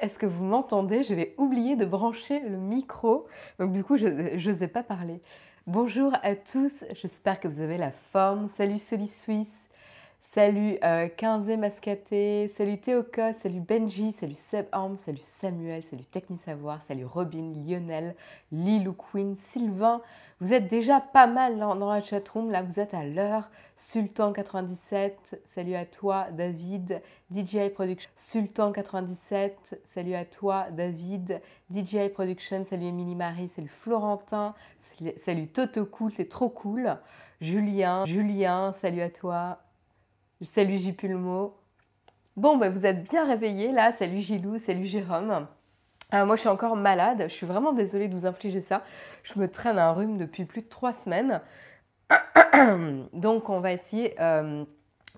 est-ce que vous m'entendez? Je vais oublier de brancher le micro, donc du coup je n'osais pas parler. Bonjour à tous, j'espère que vous avez la forme. Salut Soli Suisse, salut euh, 15 Mascaté, salut Théoka, salut Benji, salut Seb Arm, salut Samuel, salut Technisavoir, salut Robin, Lionel, Lilou Queen, Sylvain, vous êtes déjà pas mal dans, la chatroom, là vous êtes à l'heure. Sultan97, salut à toi David. DJI Production, Sultan97, salut à toi David. DJI Production, salut Émilie Marie, salut Florentin, salut Toto Cool, c'est trop cool. Julien, Julien, salut à toi. Salut Jipulmo. Bon, ben, vous êtes bien réveillés là, salut Gilou, salut Jérôme. Euh, moi, je suis encore malade. Je suis vraiment désolée de vous infliger ça. Je me traîne un rhume depuis plus de trois semaines. Donc, on va essayer euh,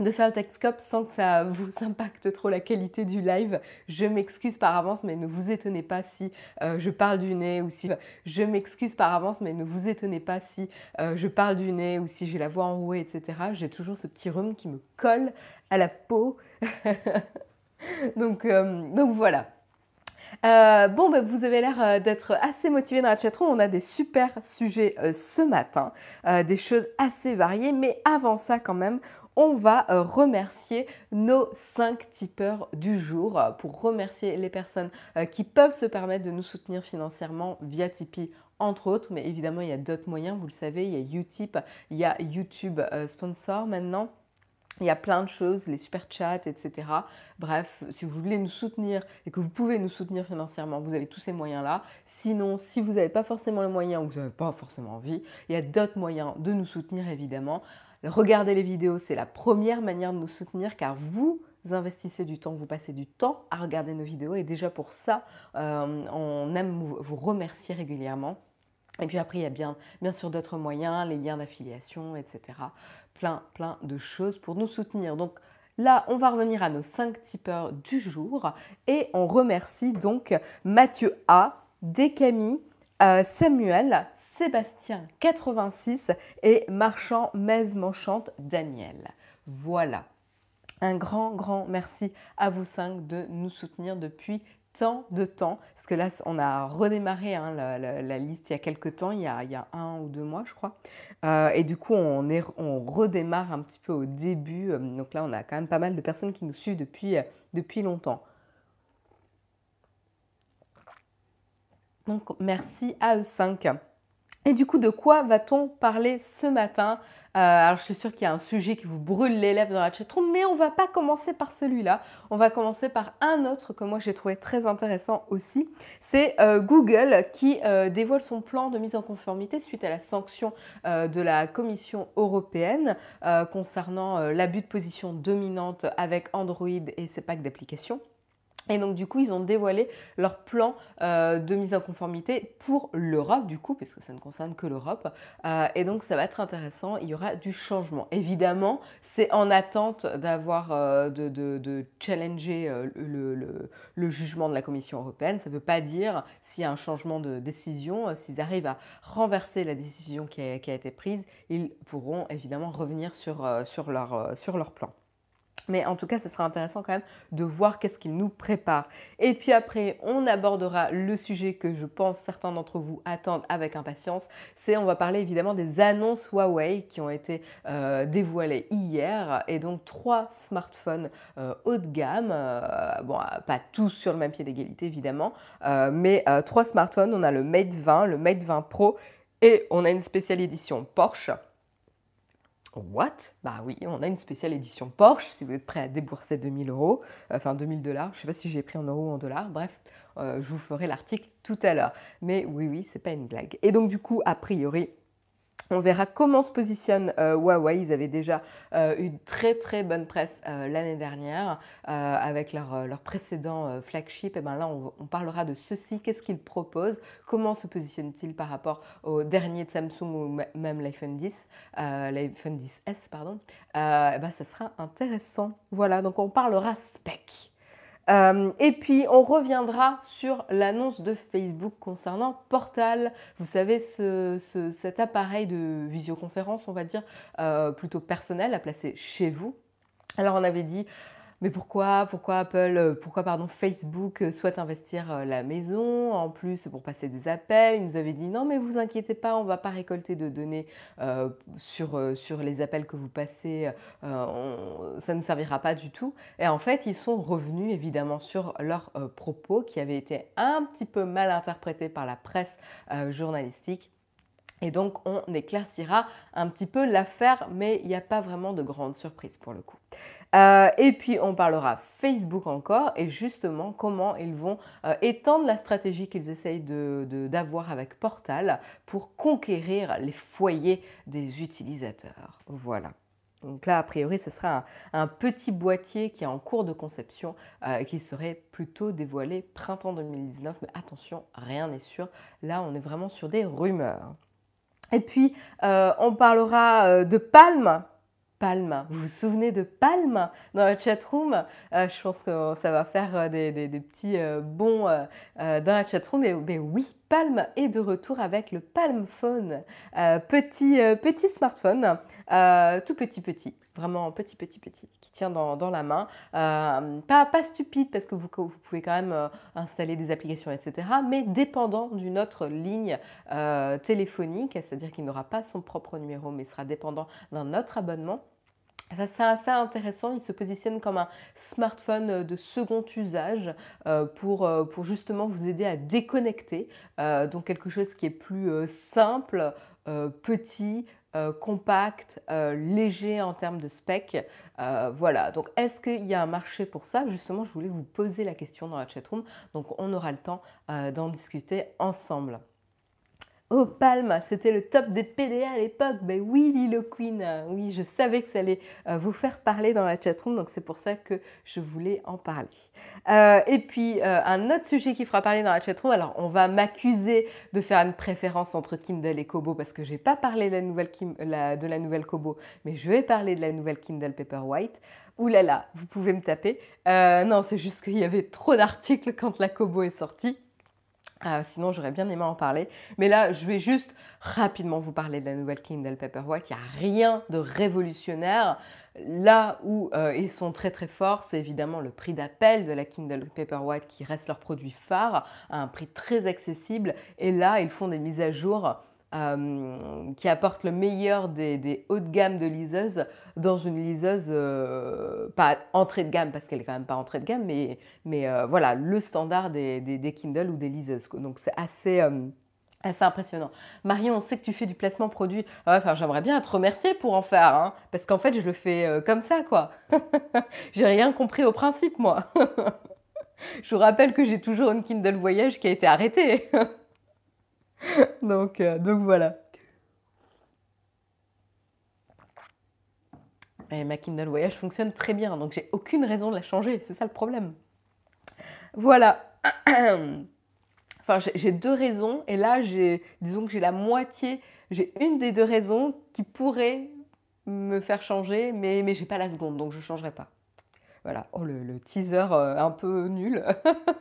de faire le Texcope sans que ça vous impacte trop la qualité du live. Je m'excuse par avance, mais ne vous étonnez pas si euh, je parle du nez ou si... Je m'excuse par avance, mais ne vous étonnez pas si je parle du nez ou si j'ai la voix enrouée, etc. J'ai toujours ce petit rhume qui me colle à la peau. donc, donc voilà. Euh, bon, ben, vous avez l'air euh, d'être assez motivé dans la chatroom. On a des super sujets euh, ce matin, des choses assez variées. Mais avant ça, quand même, on va remercier nos 5 tipeurs du jour pour remercier les personnes qui peuvent se permettre de nous soutenir financièrement via Tipeee entre autres, mais évidemment il y a d'autres moyens, vous le savez, il y a Utip, il y a YouTube Sponsor maintenant. Il y a plein de choses, les super chats, etc. Bref, si vous voulez nous soutenir et que vous pouvez nous soutenir financièrement, vous avez tous ces moyens-là. Sinon, si vous n'avez pas forcément les moyens ou vous n'avez pas forcément envie, il y a d'autres moyens de nous soutenir, évidemment. Regardez les vidéos, c'est la première manière de nous soutenir car vous investissez du temps, vous passez du temps à regarder nos vidéos et déjà pour ça, euh, on aime vous remercier régulièrement. Et puis après, il y a bien, sûr d'autres moyens, les liens d'affiliation, etc plein, plein de choses pour nous soutenir. Donc là, on va revenir à nos 5 tipeurs du jour et on remercie donc Mathieu A, Descamille, euh, Samuel, Sébastien 86 et Marchand Mez Manchante Daniel. Voilà. Un grand, grand merci à vous cinq de nous soutenir depuis tant de temps, parce que là, on a redémarré hein, la, liste il y a quelques temps, il y a, un ou deux mois, je crois. Euh, et du coup, on, est, on redémarre un petit peu au début. Euh, donc là, on a quand même pas mal de personnes qui nous suivent depuis, depuis longtemps. Donc, merci à eux 5. Et du coup, de quoi va-t-on parler ce matin? Euh, alors je suis sûre qu'il y a un sujet qui vous brûle les lèvres dans la chatroom, mais on va pas commencer par celui-là. On va commencer par un autre que moi j'ai trouvé très intéressant aussi. C'est euh, Google qui euh, dévoile son plan de mise en conformité suite à la sanction de la Commission européenne concernant l'abus de position dominante avec Android et ses packs d'applications. Et donc du coup, ils ont dévoilé leur plan euh, de mise en conformité pour l'Europe, du coup, puisque ça ne concerne que l'Europe. Euh, et donc ça va être intéressant, il y aura du changement. Évidemment, c'est en attente d'avoir, euh, de, challenger le, jugement de la Commission européenne. Ça ne veut pas dire s'il y a un changement de décision, s'ils arrivent à renverser la décision qui a, été prise, ils pourront évidemment revenir sur, sur, leur, sur leur plan. Mais en tout cas, ce sera intéressant quand même de voir qu'est-ce qu'il nous prépare. Et puis après, on abordera le sujet que je pense certains d'entre vous attendent avec impatience. C'est, on va parler évidemment des annonces Huawei qui ont été euh, dévoilées hier. Et donc, trois smartphones euh, haut de gamme. Euh, bon, pas tous sur le même pied d'égalité évidemment, mais trois smartphones. On a le Mate 20, le Mate 20 Pro et on a une spéciale édition Porsche. What Bah oui, on a une spéciale édition Porsche si vous êtes prêt à débourser 2000 euros, enfin 2000 dollars. Je ne sais pas si j'ai pris en euros ou en dollars. Bref, euh, je vous ferai l'article tout à l'heure. Mais oui, oui, c'est pas une blague. Et donc du coup, a priori, on verra comment se positionne euh, Huawei. Ils avaient déjà euh, eu une très très bonne presse euh, l'année dernière avec leur, précédent flagship. Et bien là, on, parlera de ceci. Qu'est-ce qu'ils proposent? Comment se positionnent-ils par rapport au dernier de Samsung ou même l'iPhone 10, l'iPhone 10S, pardon? Et ben, Ça sera intéressant. Voilà, donc on parlera spec. Euh, et puis, on reviendra sur l'annonce de Facebook concernant Portal. Vous savez, cet appareil de visioconférence, on va dire, euh, plutôt personnel à placer chez vous. Alors, on avait dit mais pourquoi, pourquoi Apple, euh, pourquoi pardon, Facebook euh, souhaite investir euh, la maison En plus, pour passer des appels, ils nous avaient dit non, mais vous inquiétez pas, on ne va pas récolter de données sur, sur les appels que vous passez, ça ne nous servira pas du tout. Et en fait, ils sont revenus évidemment sur leurs propos qui avaient été un petit peu mal interprétés par la presse journalistique et donc, on éclaircira un petit peu l'affaire, mais il n'y a pas vraiment de grande surprise pour le coup. Euh, et puis, on parlera Facebook encore et justement comment ils vont euh, étendre la stratégie qu'ils essayent d'avoir avec Portal pour conquérir les foyers des utilisateurs. Voilà. Donc là, a priori, ce sera un, petit boîtier qui est en cours de conception euh, qui serait plutôt dévoilé printemps 2019. Mais attention, rien n'est sûr. Là, on est vraiment sur des rumeurs. Et puis, on parlera de Palme. Palme, vous vous souvenez de Palme dans la chatroom? Euh, Je pense que ça va faire des, petits bons dans la chatroom. Mais, oui, Palm est de retour avec le Palm Phone, euh, petit, euh, smartphone, euh, tout petit petit, vraiment petit petit petit, qui tient dans, la main. pas, pas stupide parce que vous, vous pouvez quand même installer des applications, etc. Mais dépendant d'une autre ligne téléphonique, c'est-à-dire qu'il n'aura pas son propre numéro, mais sera dépendant d'un autre abonnement. Ça, c'est assez intéressant. Il se positionne comme un smartphone euh, de second usage euh, pour, euh, pour justement vous aider à déconnecter. donc quelque chose qui est plus simple, petit, compact, léger en termes de spec. voilà, donc est-ce qu'il y a un marché pour ça? Justement, je voulais vous poser la question dans la chatroom, donc on aura le temps d'en discuter ensemble. Oh, Palme, c'était le top des PDA à l'époque. Ben oui, Lilo Queen. Oui, je savais que ça allait euh, vous faire parler dans la chatroom, donc c'est pour ça que je voulais en parler. Euh, et puis, euh, un autre sujet qui fera parler dans la chatroom. Alors, on va m'accuser de faire une préférence entre Kindle et Kobo parce que je n'ai pas parlé de la, nouvelle de la nouvelle Kobo, mais je vais parler de la nouvelle Kindle Paperwhite. Ouh là là, vous pouvez me taper. non, c'est juste qu'il y avait trop d'articles quand la Kobo est sortie. Ah, sinon, j'aurais bien aimé en parler. Mais là, je vais juste rapidement vous parler de la nouvelle Kindle Paperwhite. Il n'y a rien de révolutionnaire. Là où euh, ils sont très très forts, c'est évidemment le prix d'appel de la Kindle Paperwhite qui reste leur produit phare à un prix très accessible. Et là, ils font des mises à jour euh, qui apporte le meilleur des, hauts de gamme de liseuses dans une liseuse euh, pas entrée de gamme parce qu'elle est quand même pas entrée de gamme, mais, mais euh, voilà le standard des, des, Kindle ou des liseuses. Donc c'est assez assez impressionnant. Marion, on sait que tu fais du placement produit. enfin, j'aimerais bien te remercier pour en faire, hein, parce qu'en fait, je le fais comme ça, quoi. j'ai rien compris au principe, moi. je vous rappelle que j'ai toujours une Kindle Voyage qui a été arrêtée. donc, euh, donc voilà. Et ma Kindle Voyage fonctionne très bien, donc j'ai aucune raison de la changer, c'est ça le problème. Voilà. enfin, j'ai deux raisons, et là, disons que j'ai la moitié, j'ai une des deux raisons qui pourrait me faire changer, mais, mais j'ai pas la seconde, donc je changerai pas. Voilà, oh, le, teaser euh, un peu nul.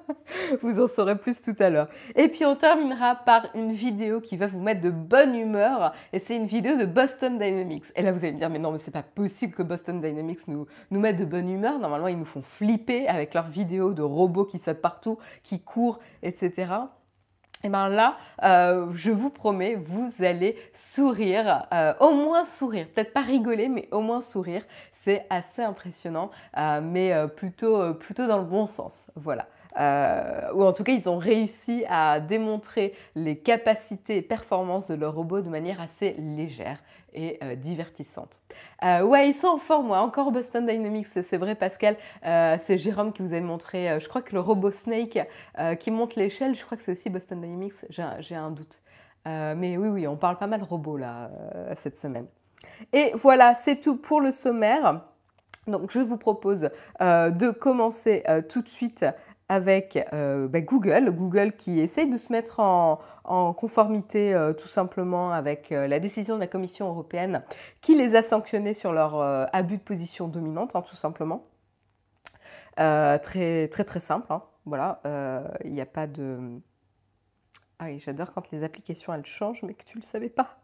vous en saurez plus tout à l'heure. Et puis on terminera par une vidéo qui va vous mettre de bonne humeur. Et c'est une vidéo de Boston Dynamics. Et là vous allez me dire, mais non, mais c'est pas possible que Boston Dynamics nous, nous mette de bonne humeur. Normalement, ils nous font flipper avec leurs vidéos de robots qui sautent partout, qui courent, etc. Et eh bien là, euh, je vous promets, vous allez sourire, euh, au moins sourire, peut-être pas rigoler, mais au moins sourire. C'est assez impressionnant, euh, mais plutôt, plutôt dans le bon sens. Voilà. ou en tout cas, ils ont réussi à démontrer les capacités et performances de leur robot de manière assez légère et euh, divertissante. Euh, ouais, ils sont en forme, encore Boston Dynamics, c'est vrai Pascal, euh, c'est Jérôme qui vous a montré, je crois que le robot Snake qui monte l'échelle, je crois que c'est aussi Boston Dynamics, j'ai un doute. mais oui, oui, on parle pas mal de robots là cette semaine. Et voilà, c'est tout pour le sommaire. Donc je vous propose de commencer tout de suite avec euh, bah, Google, Google qui essaye de se mettre en, conformité euh, tout simplement avec euh, la décision de la Commission européenne qui les a sanctionnés sur leur abus de position dominante, hein, tout simplement. très très très simple, hein. voilà, il n'y a pas de... Ah oui, j'adore quand les applications elles changent mais que tu ne le savais pas.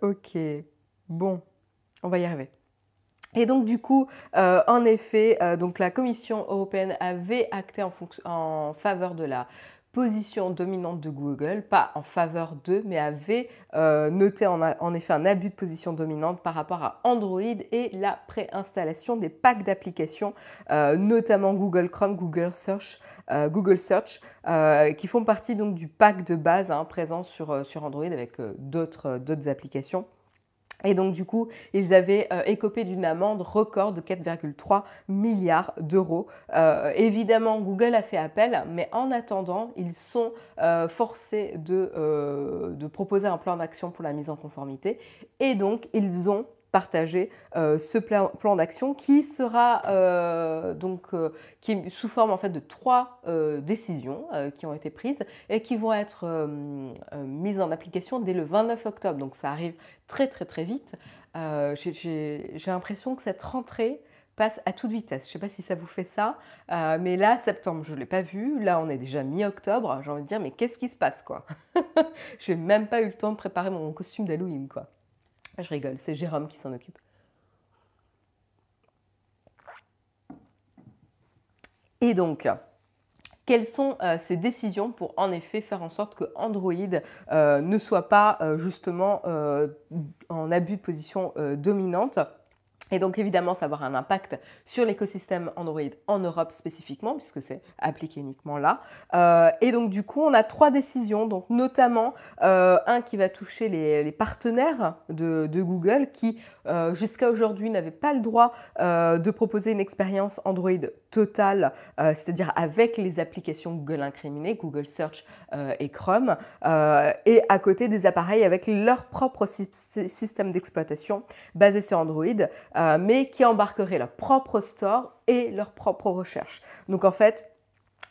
ok, bon, on va y arriver. Et donc du coup, en effet, donc la Commission européenne avait acté en faveur de la position dominante de Google, pas en faveur d'eux, mais avait euh, noté en, effet un abus de position dominante par rapport à Android et la préinstallation des packs d'applications, euh, notamment Google Chrome, Google Search, euh, Google Search qui font partie donc du pack de base hein, présent sur Android avec d'autres applications. Et donc du coup, ils avaient euh, écopé d'une amende record de 4,3 milliards d'euros. Euh, évidemment, Google a fait appel, mais en attendant, ils sont euh, forcés de, de proposer un plan d'action pour la mise en conformité. Et donc, ils ont partager euh, ce plan, d'action qui sera euh, donc euh, qui sous forme en fait de trois décisions qui ont été prises et qui vont être mises en application dès le 29 octobre. Donc ça arrive très très très vite. J'ai l'impression que cette rentrée passe à toute vitesse. Je ne sais pas si ça vous fait ça, mais là, septembre, je ne l'ai pas vu. Là, on est déjà mi-octobre. J'ai envie de dire, mais qu'est-ce qui se passe, quoi? J'ai même pas eu le temps de préparer mon costume d'Halloween, quoi. Je rigole, c'est Jérôme qui s'en occupe. Et donc, quelles sont euh, ces décisions pour en effet faire en sorte que Android euh, ne soit pas euh, justement en abus de position dominante? Et donc évidemment, ça va avoir un impact sur l'écosystème Android en Europe spécifiquement, puisque c'est appliqué uniquement là. Euh, et donc du coup, on a trois décisions, donc notamment euh, un qui va toucher les, partenaires de, Google qui euh, jusqu'à aujourd'hui n'avaient pas le droit de proposer une expérience Android totale, c'est-à-dire avec les applications Google incriminées, Google Search et Chrome, et à côté des appareils avec leur propre système d'exploitation basé sur Android. Euh, mais qui embarqueraient leur propre store et leur propre recherche. Donc en fait,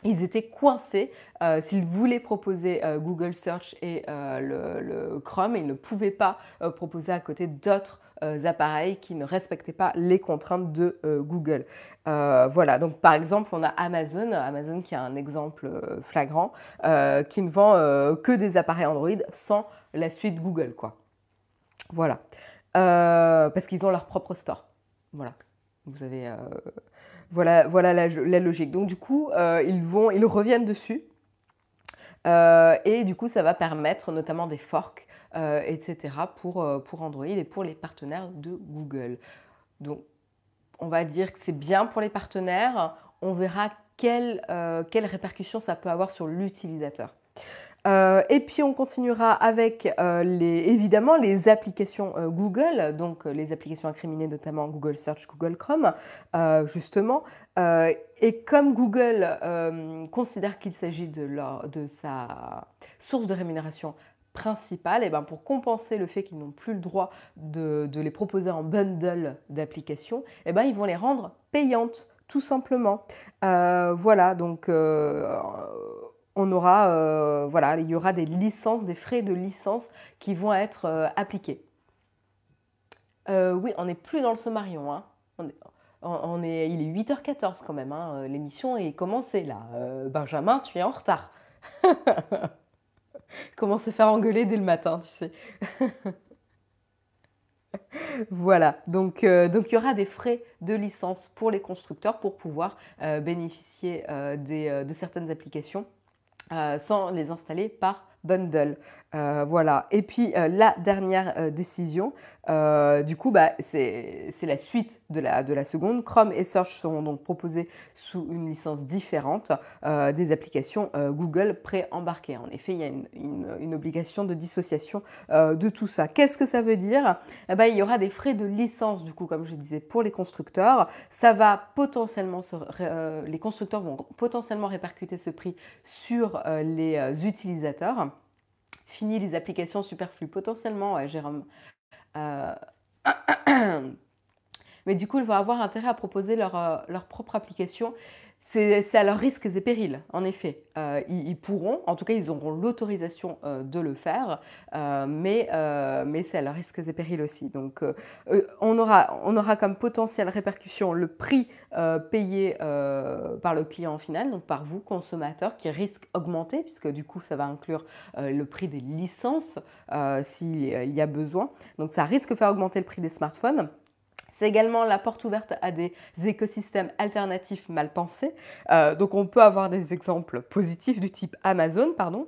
ils étaient coincés. Euh, s'ils voulaient proposer euh, Google Search et le, Chrome, ils ne pouvaient pas proposer à côté d'autres appareils qui ne respectaient pas les contraintes de Google. voilà, donc par exemple, on a Amazon, Amazon qui a un exemple flagrant, qui ne vend que des appareils Android sans la suite Google, quoi. Voilà. Euh, parce qu'ils ont leur propre store. Voilà. Vous avez, euh, voilà, voilà la, logique. Donc du coup, euh, ils vont, ils reviennent dessus. et du coup, ça va permettre notamment des forks, etc. Pour, pour Android et pour les partenaires de Google. Donc, on va dire que c'est bien pour les partenaires. On verra quelles quelle répercussions ça peut avoir sur l'utilisateur. Euh, et puis on continuera avec euh, les, évidemment les applications euh, Google, donc les applications incriminées notamment Google Search, Google Chrome, justement. et comme Google considère qu'il s'agit de, de, sa source de rémunération principale, et ben pour compenser le fait qu'ils n'ont plus le droit de, les proposer en bundle d'applications, et ben ils vont les rendre payantes, tout simplement. voilà, donc on aura, euh, voilà, il y aura des licences, des frais de licence qui vont être euh, appliqués. Euh, oui, on n'est plus dans le sommarion. Hein. On est, il est 8h14 quand même. Hein. L'émission est commencée là. Benjamin, tu es en retard. Comment se faire engueuler dès le matin, tu sais. voilà, donc, donc il y aura des frais de licence pour les constructeurs pour pouvoir bénéficier de certaines applications euh, sans les installer par bundle. Euh, voilà. Et puis euh, la dernière décision, du coup, bah, c'est la suite de la, de la seconde. Chrome et Search seront donc proposés sous une licence différente des applications Google pré-embarquées. En effet, il y a une, une, obligation de dissociation de tout ça. Qu'est-ce que ça veut dire? Eh ben, Il y aura des frais de licence, du coup, comme je disais, pour les constructeurs. Ça va potentiellement, les constructeurs vont potentiellement répercuter ce prix sur les utilisateurs. Fini les applications superflues, potentiellement, Jérôme. Euh, mais du coup, ils vont avoir intérêt à proposer leur, euh, leur propre application c'est à leurs risques et périls, en effet. Euh, ils, pourront, en tout cas, ils auront l'autorisation euh, de le faire, euh, mais, c'est à leurs risques et périls aussi. Donc, on, aura, on aura comme potentielle répercussion le prix payé par le client final, donc par vous, consommateur, qui risque d'augmenter, puisque du coup, ça va inclure le prix des licences s'il y a besoin. Donc, ça risque de faire augmenter le prix des smartphones. C'est également la porte ouverte à des écosystèmes alternatifs mal pensés. Euh, donc on peut avoir des exemples positifs du type Amazon, pardon.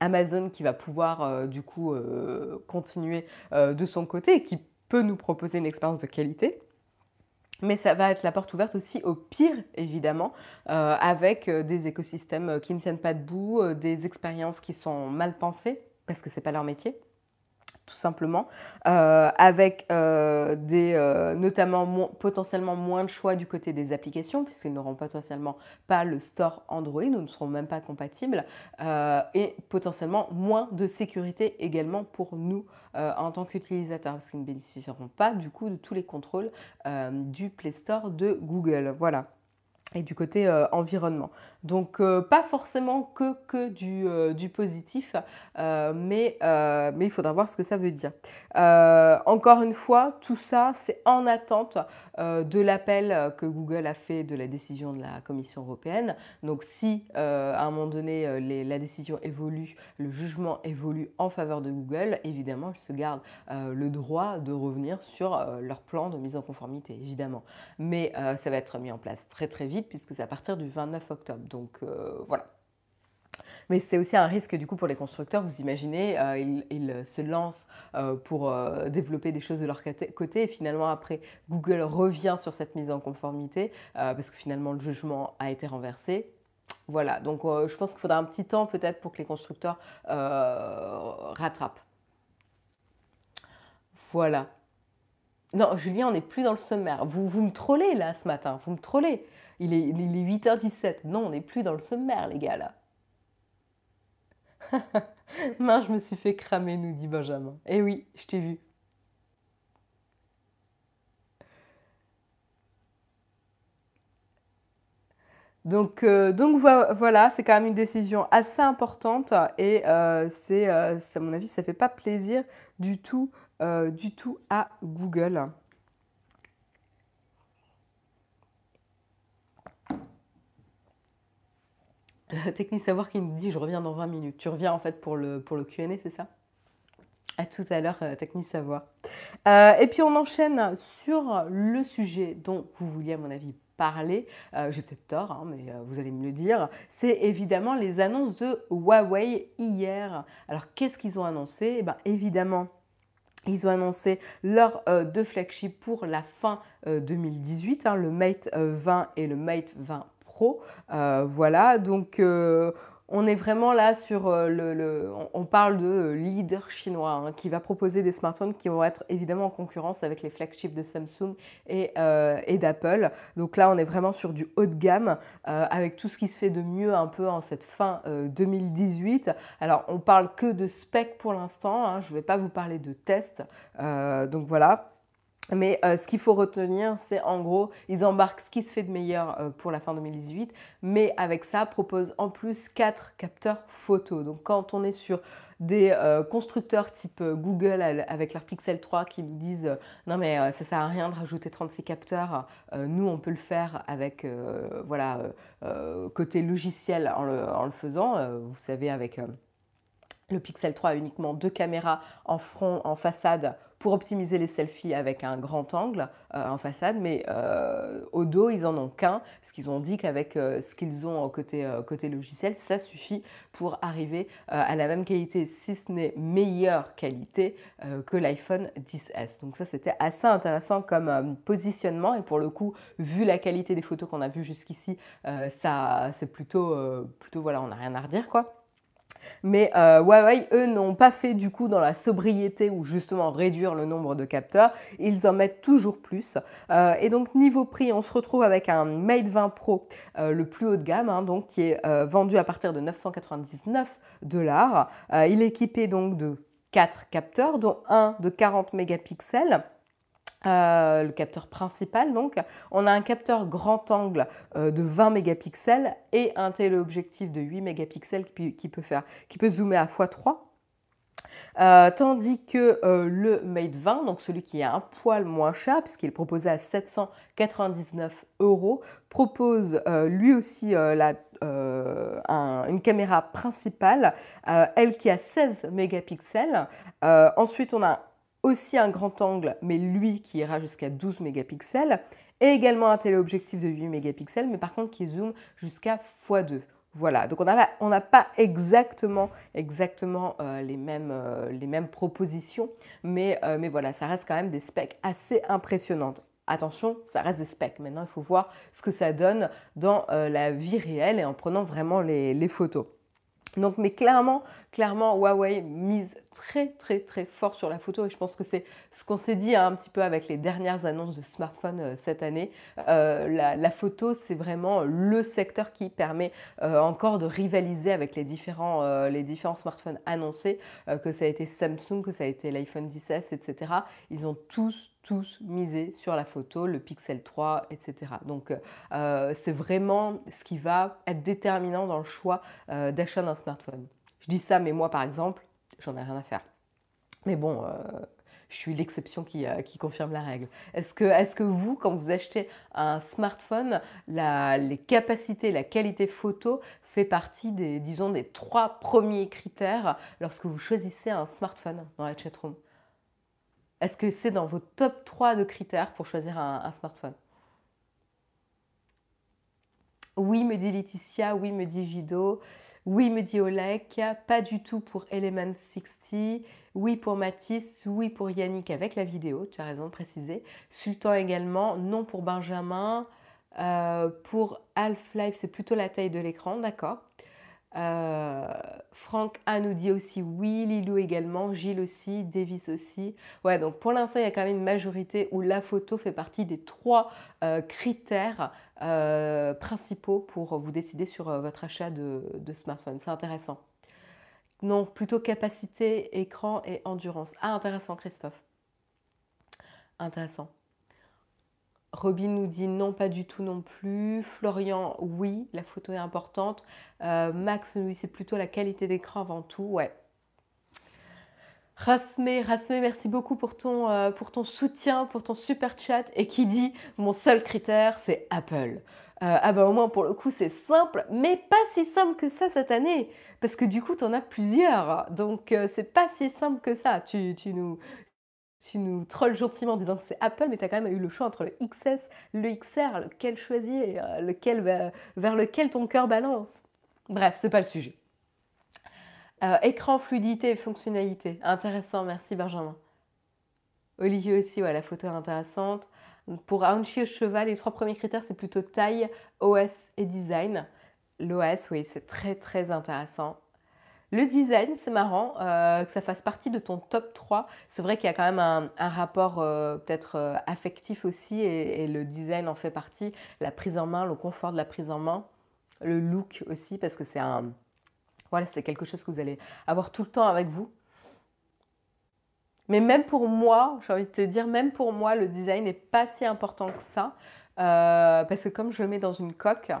Amazon qui va pouvoir euh, du coup euh, continuer de son côté et qui peut nous proposer une expérience de qualité. Mais ça va être la porte ouverte aussi au pire, évidemment, avec des écosystèmes qui ne tiennent pas debout, des expériences qui sont mal pensées, parce que ce n'est pas leur métier tout simplement, euh, avec euh, des, euh, notamment potentiellement moins de choix du côté des applications, puisqu'ils n'auront potentiellement pas le store Android ou ne seront même pas compatibles, et potentiellement moins de sécurité également pour nous en tant qu'utilisateurs, parce qu'ils ne bénéficieront pas du coup de tous les contrôles du Play Store de Google. Voilà et du côté environnement. Donc euh, pas forcément que, que du, euh, du positif, euh, mais, mais il faudra voir ce que ça veut dire. encore une fois, tout ça, c'est en attente de l'appel que Google a fait de la décision de la Commission européenne. Donc si à un moment donné la décision évolue, le jugement évolue en faveur de Google, évidemment, ils se gardent le droit de revenir sur leur plan de mise en conformité, évidemment. Mais ça va être mis en place très très vite puisque c'est à partir du 29 octobre. Donc euh, voilà. Mais c'est aussi un risque du coup pour les constructeurs. Vous imaginez, euh, ils, se lancent euh, pour développer des choses de leur côté et finalement après Google revient sur cette mise en conformité parce que finalement le jugement a été renversé. Voilà, donc je pense qu'il faudra un petit temps peut-être pour que les constructeurs rattrapent. Voilà. Non, Julien, on n'est plus dans le sommaire. Vous, vous me trollez là ce matin, vous me trollez. Il est, 8h17. Non, on n'est plus dans le sommaire, les gars, là. Mince, je me suis fait cramer, nous dit Benjamin. Eh oui, je t'ai vu. Donc, euh, donc voilà, c'est quand même une décision assez importante et euh, c'est, euh, à mon avis, ça ne fait pas plaisir du tout, du tout à Google. Technique Savoir qui nous dit je reviens dans 20 minutes. Tu reviens en fait pour le, pour le QA, c'est ça? À tout à l'heure, euh, Technique Savoir. Euh, et puis on enchaîne sur le sujet dont vous vouliez, à mon avis, parler. Euh, j'ai peut-être tort, hein, mais vous allez me le dire. C'est évidemment les annonces de Huawei hier. Alors qu'est-ce qu'ils ont annoncé? Eh ben, Évidemment, ils ont annoncé leur deux flagships pour la fin 2018, hein, le Mate 20 et le Mate 20 euh, voilà, donc euh, on est vraiment là sur euh, le, on parle de leader chinois hein, qui va proposer des smartphones qui vont être évidemment en concurrence avec les flagships de Samsung et, d'Apple. Donc là, on est vraiment sur du haut de gamme avec tout ce qui se fait de mieux un peu en cette fin 2018. Alors, on parle que de spec pour l'instant. Hein, je ne vais pas vous parler de tests. donc voilà. Mais euh, ce qu'il faut retenir, c'est en gros, ils embarquent ce qui se fait de meilleur euh, pour la fin 2018, mais avec ça, proposent en plus quatre capteurs photo. Donc quand on est sur des euh, constructeurs type Google avec leur Pixel 3 qui nous disent non mais ça sert à rien de rajouter 36 capteurs, nous on peut le faire avec voilà côté logiciel en le, en le faisant, vous savez avec le Pixel 3 a uniquement deux caméras en front, en façade pour optimiser les selfies avec un grand angle euh, en façade, mais euh, au dos, ils en ont qu'un, parce qu'ils ont dit qu'avec euh, ce qu'ils ont côté, côté logiciel, ça suffit pour arriver à la même qualité, si ce n'est meilleure qualité que l'iPhone 10S. Donc ça, c'était assez intéressant comme positionnement, et pour le coup, vu la qualité des photos qu'on a vues jusqu'ici, ça, c'est plutôt, plutôt, voilà, on n'a rien à redire, quoi. Mais euh, Huawei, eux, n'ont pas fait du coup dans la sobriété ou justement réduire le nombre de capteurs. Ils en mettent toujours plus. Euh, et donc niveau prix, on se retrouve avec un Mate 20 Pro, euh, le plus haut de gamme, hein, donc qui est vendu à partir de 999 dollars. il est équipé donc de 4 capteurs, dont un de 40 mégapixels. Euh, le capteur principal donc. On a un capteur grand angle euh, de 20 mégapixels et un téléobjectif de 8 mégapixels qui, peut, faire, qui peut zoomer à x3. Euh, tandis que le Mate 20, donc celui qui est un poil moins cher, puisqu'il est proposé à 799 euros, propose lui aussi la, une caméra principale, elle qui a 16 mégapixels. ensuite, on a aussi un grand angle, mais lui qui ira jusqu'à 12 mégapixels, et également un téléobjectif de 8 mégapixels, mais par contre qui zoome jusqu'à x2. Voilà, donc on n'a pas exactement, exactement euh, les, mêmes, euh, les mêmes propositions, mais, euh, mais voilà, ça reste quand même des specs assez impressionnantes. Attention, ça reste des specs. Maintenant, il faut voir ce que ça donne dans la vie réelle et en prenant vraiment les, les photos. Donc, mais clairement, clairement, Huawei mise très, très, très fort sur la photo et je pense que c'est ce qu'on s'est dit hein, un petit peu avec les dernières annonces de smartphones euh, cette année. Euh, la, photo, c'est vraiment le secteur qui permet euh, encore de rivaliser avec les différents, smartphones annoncés, que ça a été Samsung, que ça a été l'iPhone 10 etc. Ils ont tous, tous misé sur la photo, le Pixel 3, etc. Donc, c'est vraiment ce qui va être déterminant dans le choix d'achat d'un smartphone. Je dis ça, mais moi, par exemple, j'en ai rien à faire. Mais bon, euh, je suis l'exception qui, euh, confirme la règle. Est-ce que, est que, vous, quand vous achetez un smartphone, les capacités, la qualité photo fait partie des, disons, des trois premiers critères lorsque vous choisissez un smartphone dans la chatroom? Est-ce que c'est dans vos top 3 de critères pour choisir un, un smartphone? Oui, me dit Laetitia, oui, me dit Gido. Oui, me dit Olek, pas du tout pour Element 60. Oui pour Mathis, oui pour Yannick avec la vidéo, tu as raison de préciser. Sultan également, non pour Benjamin. Euh, pour Half-Life, c'est plutôt la taille de l'écran, d'accord. Euh, Franck A nous dit aussi oui, Lilou également, Gilles aussi, Davis aussi. Ouais, donc pour l'instant, il y a quand même une majorité où la photo fait partie des trois euh, critères euh, principaux pour vous décider sur votre achat de, de smartphone. C'est intéressant. Non, plutôt capacité, écran et endurance. Ah, intéressant, Christophe. Intéressant. Robin nous dit non, pas du tout non plus. Florian, oui, la photo est importante. Euh, Max nous dit c'est plutôt la qualité d'écran avant tout. Ouais. Rasmé, Rasmé, merci beaucoup pour ton, euh, pour ton soutien, pour ton super chat. Et qui dit mon seul critère, c'est Apple. Euh, ah ben au moins pour le coup c'est simple, mais pas si simple que ça cette année, parce que du coup tu en as plusieurs, donc c'est pas si simple que ça. Tu, tu, nous, tu nous trolles gentiment en disant que c'est Apple, mais tu as quand même eu le choix entre le XS, le XR, lequel choisir, euh, lequel, vers lequel ton cœur balance. Bref, c'est pas le sujet. Euh, écran, fluidité et fonctionnalité. Intéressant, merci Benjamin. Olivier aussi, ouais, la photo est intéressante. Pour Aunchi au cheval, les trois premiers critères, c'est plutôt taille, OS et design. L'OS, oui, c'est très très intéressant. Le design, c'est marrant euh, que ça fasse partie de ton top 3. C'est vrai qu'il y a quand même un, rapport euh, peut-être affectif aussi et, le design en fait partie. La prise en main, le confort de la prise en main, le look aussi parce que c'est un... Voilà, c'est quelque chose que vous allez avoir tout le temps avec vous. Mais même pour moi, j'ai envie de te dire, même pour moi, le design n'est pas si important que ça. parce que comme je le mets dans une coque,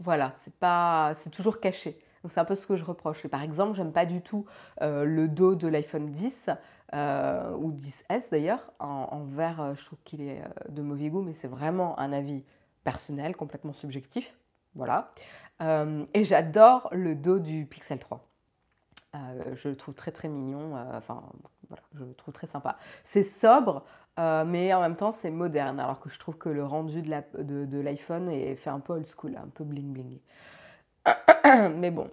voilà, c'est pas, c'est toujours caché. Donc c'est un peu ce que je reproche. par exemple, j'aime pas du tout euh, le dos de l'iPhone 10 euh, ou 10S d'ailleurs. En, vert, euh, je trouve qu'il est de mauvais goût, mais c'est vraiment un avis personnel, complètement subjectif. Voilà. Et j'adore le dos du Pixel 3. je le trouve très très mignon. enfin, voilà, je le trouve très sympa. C'est sobre, mais en même temps c'est moderne. Alors que je trouve que le rendu de l'iPhone est fait un peu old school, un peu bling bling. Mais bon,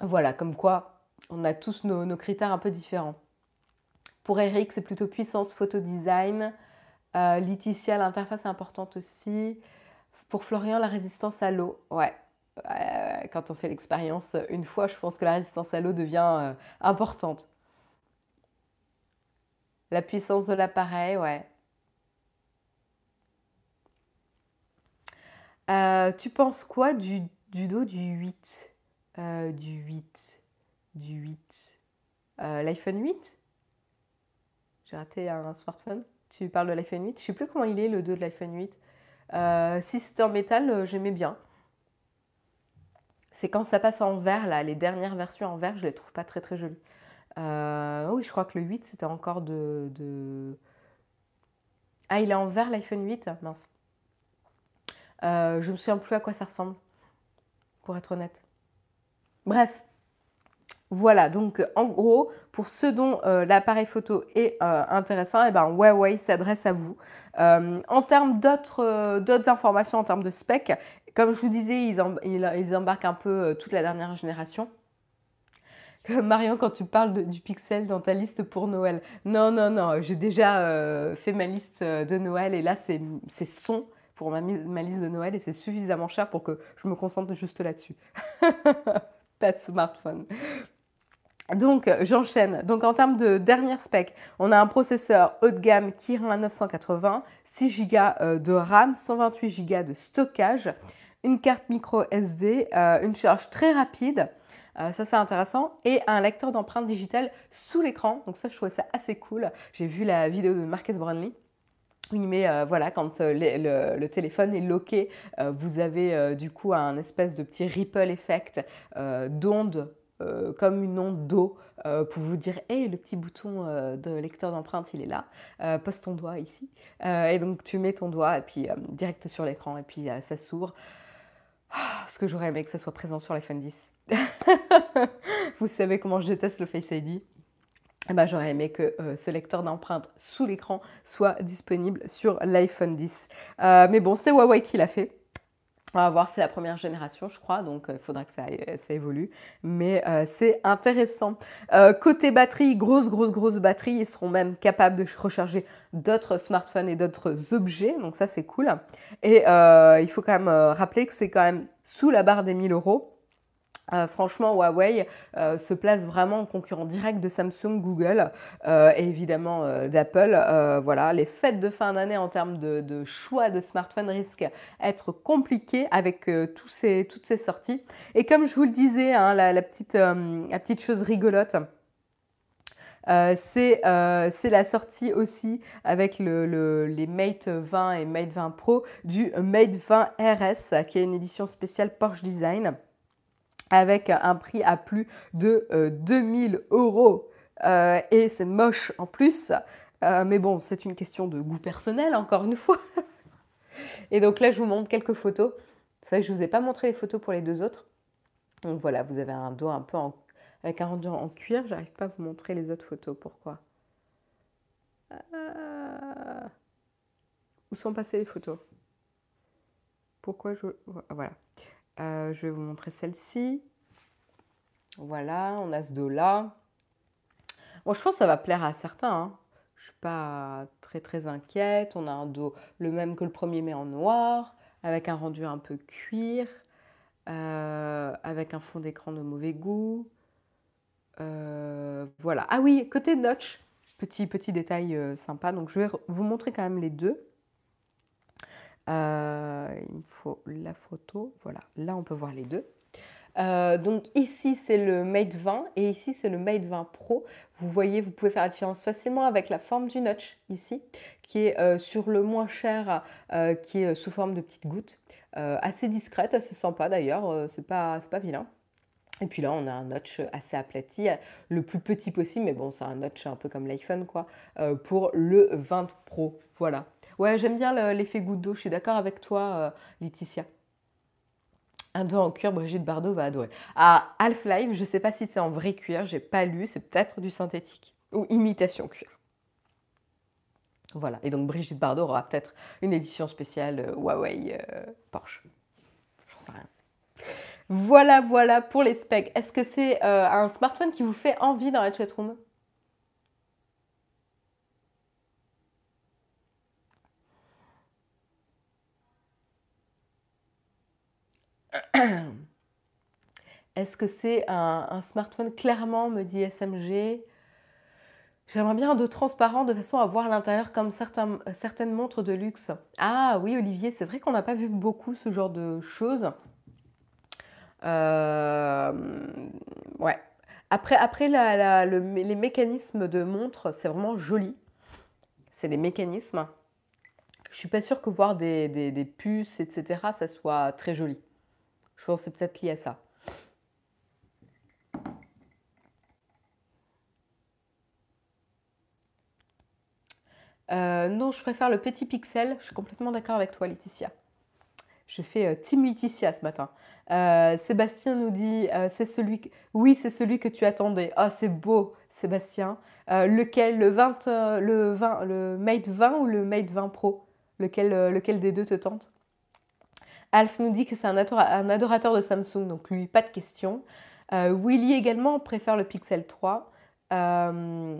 voilà, comme quoi on a tous nos, critères un peu différents. Pour Eric, c'est plutôt puissance photo design. Euh, Laetitia, l'interface est importante aussi. Pour Florian, la résistance à l'eau. Ouais, quand on fait l'expérience une fois, je pense que la résistance à l'eau devient euh, importante. La puissance de l'appareil, ouais. Euh, tu penses quoi du du dos du 8. Euh, du 8. Du 8. Euh, L'iPhone 8 J'ai raté un smartphone. Tu parles de l'iPhone 8 Je sais plus comment il est le dos de l'iPhone 8. Euh, si c'était en métal, j'aimais bien. C'est quand ça passe en verre, là, les dernières versions en verre, je les trouve pas très très jolies. oui, je crois que le 8, c'était encore de, Ah, il est en verre l'iPhone 8 Mince. je me souviens plus à quoi ça ressemble pour être honnête. Bref, Voilà, donc en gros, pour ceux dont l'appareil photo est intéressant, eh ben Huawei s'adresse à vous. en termes d'autres informations, en termes de spec, comme je vous disais, ils, embarquent un peu toute la dernière génération. Marion, quand tu parles du pixel dans ta liste pour Noël, non, non, non, j'ai déjà euh, fait ma liste euh, de Noël et là, c'est son pour ma, ma, liste de Noël et c'est suffisamment cher pour que je me concentre juste là-dessus. Pas de smartphone. Donc, j'enchaîne. Donc, en termes de dernière spec, on a un processeur haut de gamme Kirin 980, 6 Go de RAM, 128 Go de stockage, une carte micro SD, euh, une charge très rapide, euh, ça, c'est intéressant. Et un lecteur d'empreintes digitales sous l'écran. Donc ça, je trouvais ça assez cool. J'ai vu la vidéo de Marques Brownlee. Mais euh, voilà, quand le, téléphone est loqué, vous avez du coup un espèce de petit ripple effect d'onde, comme une onde d'eau, pour vous dire Hé, le petit bouton de lecteur d'empreintes, il est là. pose ton doigt ici. et donc tu mets ton doigt et puis direct sur l'écran et puis ça s'ouvre. Ah, ce que j'aurais aimé que ça soit présent sur l'iPhone 10. Vous savez comment je déteste le Face ID. Eh ben, j'aurais aimé que euh, ce lecteur d'empreintes sous l'écran soit disponible sur l'iPhone 10. Euh, mais bon, c'est Huawei qui l'a fait. On va voir, c'est la première génération, je crois, donc il euh, faudra que ça, ça évolue. Mais euh, c'est intéressant. Euh, côté batterie, grosse, grosse, grosse batterie. Ils seront même capables de recharger d'autres smartphones et d'autres objets. Donc ça, c'est cool. Et il faut quand même rappeler que c'est quand même sous la barre des 1000 euros. Euh, franchement, Huawei euh, se place vraiment en concurrent direct de Samsung, Google euh, et évidemment d'Apple. voilà, les fêtes de fin d'année en termes de, choix de smartphones risquent d'être compliquées avec toutes ces sorties. Et comme je vous le disais, hein, la, petite, chose rigolote, c'est la sortie aussi avec le, les Mate 20 et Mate 20 Pro du Mate 20 RS, qui est une édition spéciale Porsche Design avec un prix à plus de 2000 euh, euros. Euh, et c'est moche en plus. Euh, mais bon, c'est une question de goût personnel, encore une fois. et donc là, je vous montre quelques photos. C'est vrai que je ne vous ai pas montré les photos pour les deux autres. Donc voilà, vous avez un dos un peu avec un rendu en cuir. J'arrive pas à vous montrer les autres photos. Pourquoi? Où sont passées les photos? Pourquoi je... Voilà. Euh, je vais vous montrer celle-ci. Voilà, on a ce dos-là. Bon, je pense que ça va plaire à certains. Hein. Je ne suis pas très très inquiète. On a un dos le même que le premier mais en noir, avec un rendu un peu cuir, euh, avec un fond d'écran de mauvais goût. Euh, voilà. Ah oui, côté notch, petit petit détail sympa. Donc je vais vous montrer quand même les deux. Euh, il me faut la photo. Voilà, là on peut voir les deux. Euh, donc ici c'est le Mate 20 et ici c'est le Mate 20 Pro. Vous voyez, vous pouvez faire la différence facilement avec la forme du notch ici, qui est euh, sur le moins cher, qui est sous forme de petites gouttes. assez discrète, assez sympa d'ailleurs, c'est pas, pas vilain. Et puis là, on a un notch assez aplati, le plus petit possible, mais bon, c'est un notch un peu comme l'iPhone, quoi, pour le 20 Pro. Voilà. Ouais, j'aime bien l'effet goutte d'eau. Je suis d'accord avec toi, euh, Laetitia. Un dos en cuir, Brigitte Bardot va adorer. À Half-Life, je ne sais pas si c'est en vrai cuir, j'ai pas lu, c'est peut-être du synthétique ou imitation cuir. Voilà, et donc Brigitte Bardot aura peut-être une édition spéciale euh, Huawei euh, Porsche. J'en sais rien. Voilà, voilà pour les specs. Est-ce que c'est un smartphone qui vous fait envie dans la chatroom? Est-ce que c'est un, smartphone Clairement, me dit SMG. J'aimerais bien un dos transparent de façon à voir l'intérieur comme certaines montres de luxe. Ah oui, Olivier, c'est vrai qu'on n'a pas vu beaucoup ce genre de choses. Euh, ouais. Après, après les mécanismes de montre, c'est vraiment joli. C'est les mécanismes. Je suis pas sûre que voir des puces, etc., ça soit très joli. Je pense que c'est peut-être lié à ça. Euh, non, je préfère le petit pixel. Je suis complètement d'accord avec toi, Laetitia. Je fais Team Laetitia ce matin. Sébastien nous dit c'est celui que... oui c'est celui que tu attendais. Oh c'est beau Sébastien. lequel le 20 le 20 le Mate 20 ou le Mate 20 Pro? Lequel lequel des deux te tente? Alf nous dit que c'est un, adorateur de Samsung, donc lui, pas de question. Euh, Willy également préfère le Pixel 3. Euh,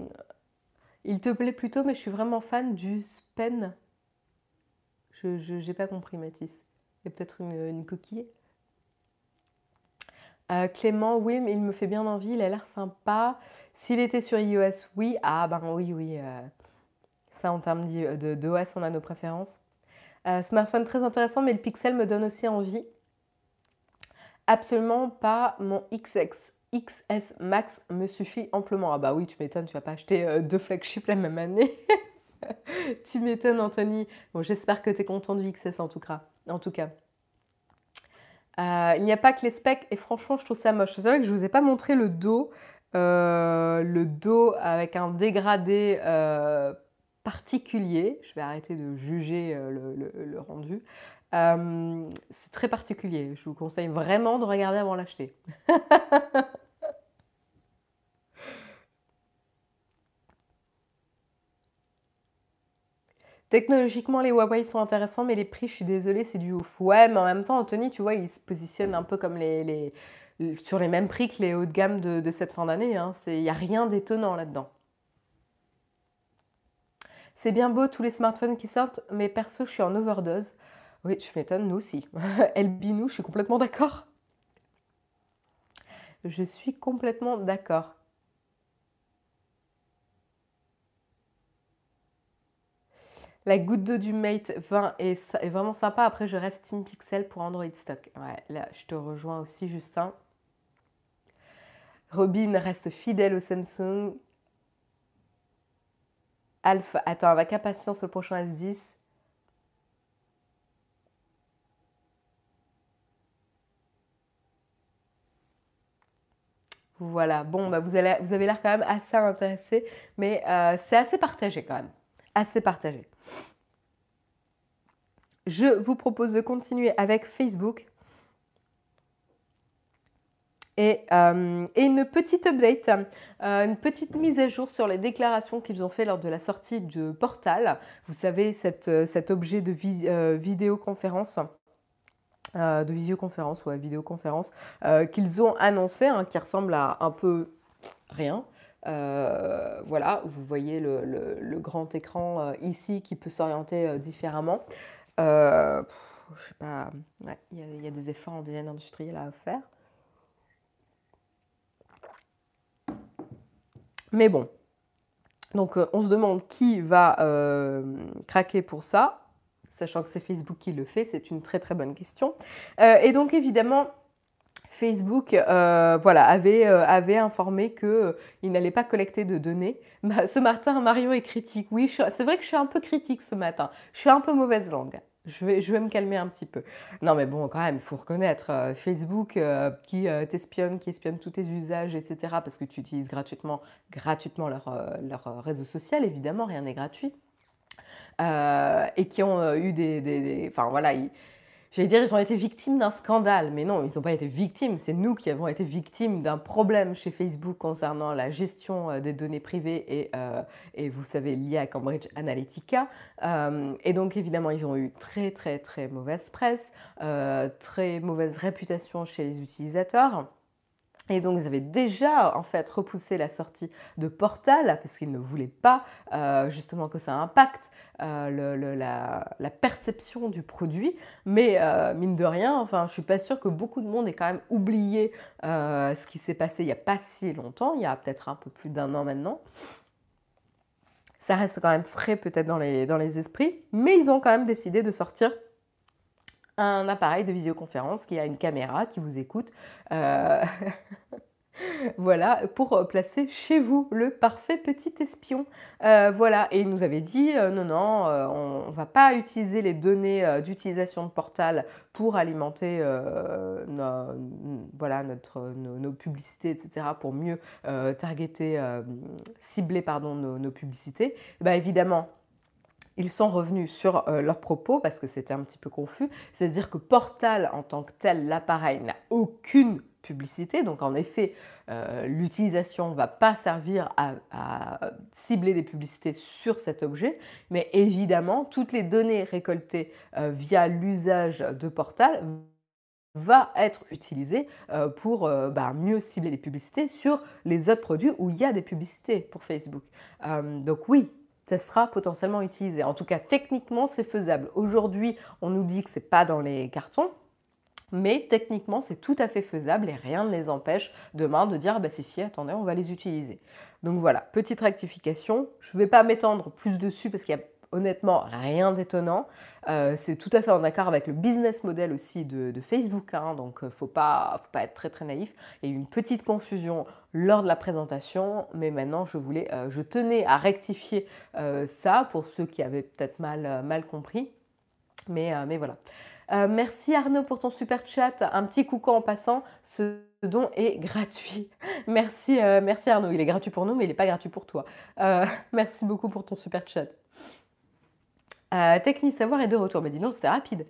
il te plaît plutôt, mais je suis vraiment fan du Spen. Je n'ai pas compris, Mathis. Il y a peut-être une, coquille. Euh, Clément, oui, mais il me fait bien envie, il a l'air sympa. S'il était sur iOS, oui. Ah, ben oui, oui. ça, en termes d'OS, on a nos préférences. Euh, smartphone très intéressant, mais le Pixel me donne aussi envie. Absolument pas mon XX. XS Max me suffit amplement. Ah bah oui, tu m'étonnes, tu vas pas acheter euh, deux flagships la même année. tu m'étonnes, Anthony. Bon, j'espère que tu es content du XS en tout cas. En tout cas. Euh, il n'y a pas que les specs et franchement, je trouve ça moche. C'est vrai que je ne vous ai pas montré le dos. le dos avec un dégradé particulier. Je vais arrêter de juger euh, le, rendu. Euh, c'est très particulier. Je vous conseille vraiment de regarder avant d'acheter. Technologiquement, les Huawei sont intéressants, mais les prix, je suis désolée, c'est du ouf. Ouais, mais en même temps, Anthony, tu vois, il se positionne un peu comme les, sur les mêmes prix que les hauts de gamme de, cette fin d'année. Hein. Il n'y a rien d'étonnant là-dedans. C'est bien beau tous les smartphones qui sortent, mais perso, je suis en overdose. Oui, je m'étonne, nous aussi. Elbinou, je suis complètement d'accord. Je suis complètement d'accord. La goutte d'eau du Mate 20 est, est, vraiment sympa. Après, je reste Team Pixel pour Android Stock. Ouais, là, je te rejoins aussi, Justin. Robin reste fidèle au Samsung. Alpha, attends, avec impatience le prochain S10. Voilà, bon, bah vous, avez, l'air quand même assez intéressé, mais euh, c'est assez partagé quand même. Assez partagé. Je vous propose de continuer avec Facebook. Euh, et, une petite update, euh, une petite mise à jour sur les déclarations qu'ils ont fait lors de la sortie du portal. Vous savez, euh, cet objet de vidéoconférence. de visioconférence ou à vidéoconférence qu'ils ont annoncé, hein, qui ressemble à un peu rien. voilà, vous voyez le, grand écran ici qui peut s'orienter différemment. je sais pas, il y, a des efforts en design industriel à faire. Mais bon, donc euh, on se demande qui va euh, craquer pour ça, sachant que c'est Facebook qui le fait, c'est une très très bonne question. Euh, et donc évidemment, Facebook voilà, avait, informé qu'il n'allait pas collecter de données. Bah, ce matin, Mario est critique. Oui, c'est vrai que je suis un peu critique ce matin. Je suis un peu mauvaise langue. Je vais, me calmer un petit peu. Non, mais bon, quand même, il faut reconnaître euh, Facebook euh, qui euh, t'espionne, qui espionne tous tes usages, etc. Parce que tu utilises gratuitement, gratuitement leur, réseau social, évidemment, rien n'est gratuit. et qui ont eu des, Enfin, voilà, J'allais dire, ils ont été victimes d'un scandale, mais non, ils n'ont pas été victimes. C'est nous qui avons été victimes d'un problème chez Facebook concernant la gestion euh, des données privées et, euh, et vous savez, lié à Cambridge Analytica. Euh, et donc, évidemment, ils ont eu très, très, très mauvaise presse, très mauvaise réputation chez les utilisateurs. Et donc, ils avaient déjà en fait repoussé la sortie de Portal parce qu'ils ne voulaient pas euh, justement que ça impacte euh, la, perception du produit. Mais euh, mine de rien, enfin, je suis pas sûre que beaucoup de monde ait quand même oublié ce qui s'est passé il n'y a pas si longtemps, il y a peut-être un peu plus d'un an maintenant. Ça reste quand même frais peut-être dans les, dans les esprits, mais ils ont quand même décidé de sortir un appareil de visioconférence qui a une caméra qui vous écoute. Euh, voilà, pour placer chez vous le parfait petit espion. Euh, voilà, et il nous avait dit euh, non, non, on ne va pas utiliser les données d'utilisation de Portal pour alimenter nos, nos, publicités, etc., pour mieux targeter, cibler pardon, nos, publicités. Bah, évidemment, ils sont revenus sur leurs propos parce que c'était un petit peu confus. C'est-à-dire que Portal en tant que tel, l'appareil n'a aucune publicité. Donc en effet, euh, l'utilisation ne va pas servir à, cibler des publicités sur cet objet, mais évidemment, toutes les données récoltées euh, via l'usage de Portal va être utilisées euh, pour bah, mieux cibler les publicités sur les autres produits où il y a des publicités pour Facebook. donc oui, sera potentiellement utilisé. En tout cas, techniquement, c'est faisable. Aujourd'hui, on nous dit que ce n'est pas dans les cartons, mais techniquement, c'est tout à fait faisable et rien ne les empêche demain de dire, bah si, si, attendez, on va les utiliser. Donc voilà, petite rectification. Je ne vais pas m'étendre plus dessus parce qu'il y a honnêtement rien d'étonnant. Euh, c'est tout à fait en accord avec le business model aussi de, Facebook, hein, donc il euh, faut pas, faut pas être très très naïf. Il y a eu une petite confusion lors de la présentation, mais maintenant je voulais, euh, je tenais à rectifier ça pour ceux qui avaient peut-être mal, compris. Mais, mais voilà. Merci Arnaud pour ton super chat. Un petit coucou en passant. Ce don est gratuit. Merci, merci Arnaud. Il est gratuit pour nous, mais il n'est pas gratuit pour toi. Merci beaucoup pour ton super chat. Technique Savoir est de retour. Mais dis non, c'était rapide.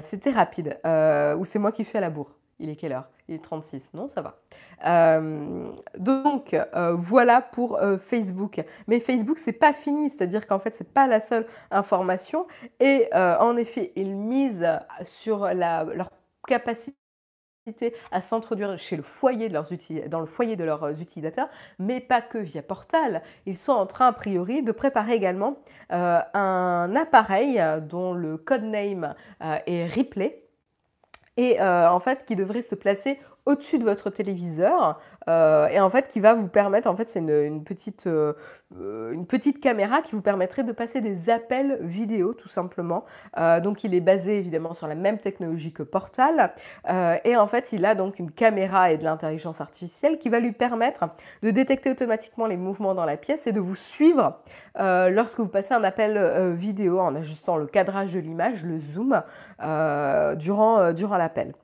c'était rapide. ou c'est moi qui suis à la bourre. Il est quelle heure? Il est 36. Non, ça va. Euh, donc euh, voilà pour euh, Facebook. Mais Facebook, c'est pas fini, c'est-à-dire qu'en fait, c'est pas la seule information. Et en effet, ils misent sur leur capacité à s'introduire chez le foyer de leurs dans le foyer de leurs utilisateurs, mais pas que via Portal. Ils sont en train, a priori, de préparer également un appareil dont le codename est Ripley et en fait qui devrait se placer au-dessus de votre téléviseur euh, et en fait qui va vous permettre, en fait c'est une, petite, euh, une petite caméra qui vous permettrait de passer des appels vidéo tout simplement. Euh, donc il est basé évidemment sur la même technologie que Portal et en fait il a donc une caméra et de l'intelligence artificielle qui va lui permettre de détecter automatiquement les mouvements dans la pièce et de vous suivre lorsque vous passez un appel vidéo en ajustant le cadrage de l'image, le zoom, durant, durant l'appel.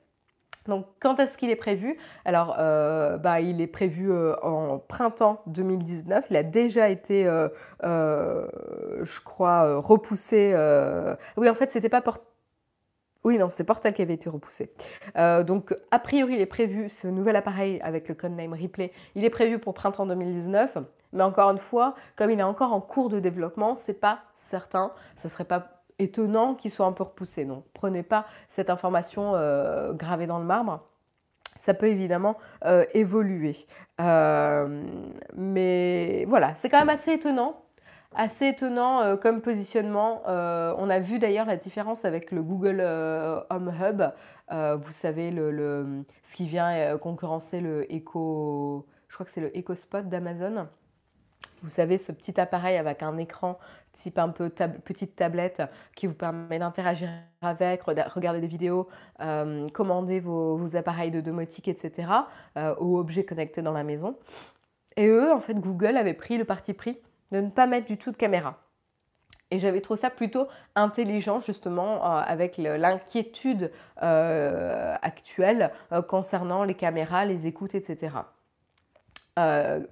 Donc, quand est-ce qu'il est prévu? Alors, euh, bah, il est prévu euh, en printemps 2019. Il a déjà été, euh, je crois, repoussé. Oui, en fait, c'était pas Portal. Oui, non, c'est Portal qui avait été repoussé. donc, a priori, il est prévu, ce nouvel appareil avec le codename Replay, il est prévu pour printemps 2019. Mais encore une fois, comme il est encore en cours de développement, c'est pas certain. Ça serait pas étonnant qu'il soit un peu repoussé. Donc prenez pas cette information euh, gravée dans le marbre. Ça peut évidemment euh, évoluer. Euh, mais voilà, c'est quand même assez étonnant. Assez étonnant comme positionnement. on a vu d'ailleurs la différence avec le Google Home Hub. vous savez, le, ce qui vient concurrencer le Echo, je crois que c'est le Echo Spot d'Amazon. Vous savez, ce petit appareil avec un écran type un peu petite tablette qui vous permet d'interagir avec, regarder des vidéos, euh, commander vos, appareils de domotique, etc. Euh, ou objets connectés dans la maison. Et eux, en fait, Google avait pris le parti pris de ne pas mettre du tout de caméra. Et j'avais trouvé ça plutôt intelligent justement euh, avec l'inquiétude actuelle concernant les caméras, les écoutes, etc.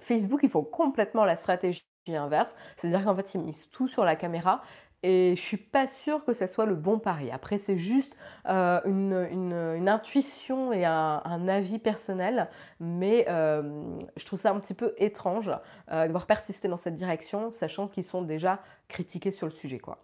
Facebook, ils font complètement la stratégie inverse, c'est-à-dire qu'en fait ils misent tout sur la caméra et je suis pas sûre que ce soit le bon pari. Après, c'est juste euh, une, intuition et un, avis personnel, mais euh, je trouve ça un petit peu étrange euh, de voir persister dans cette direction, sachant qu'ils sont déjà critiqués sur le sujet. Quoi.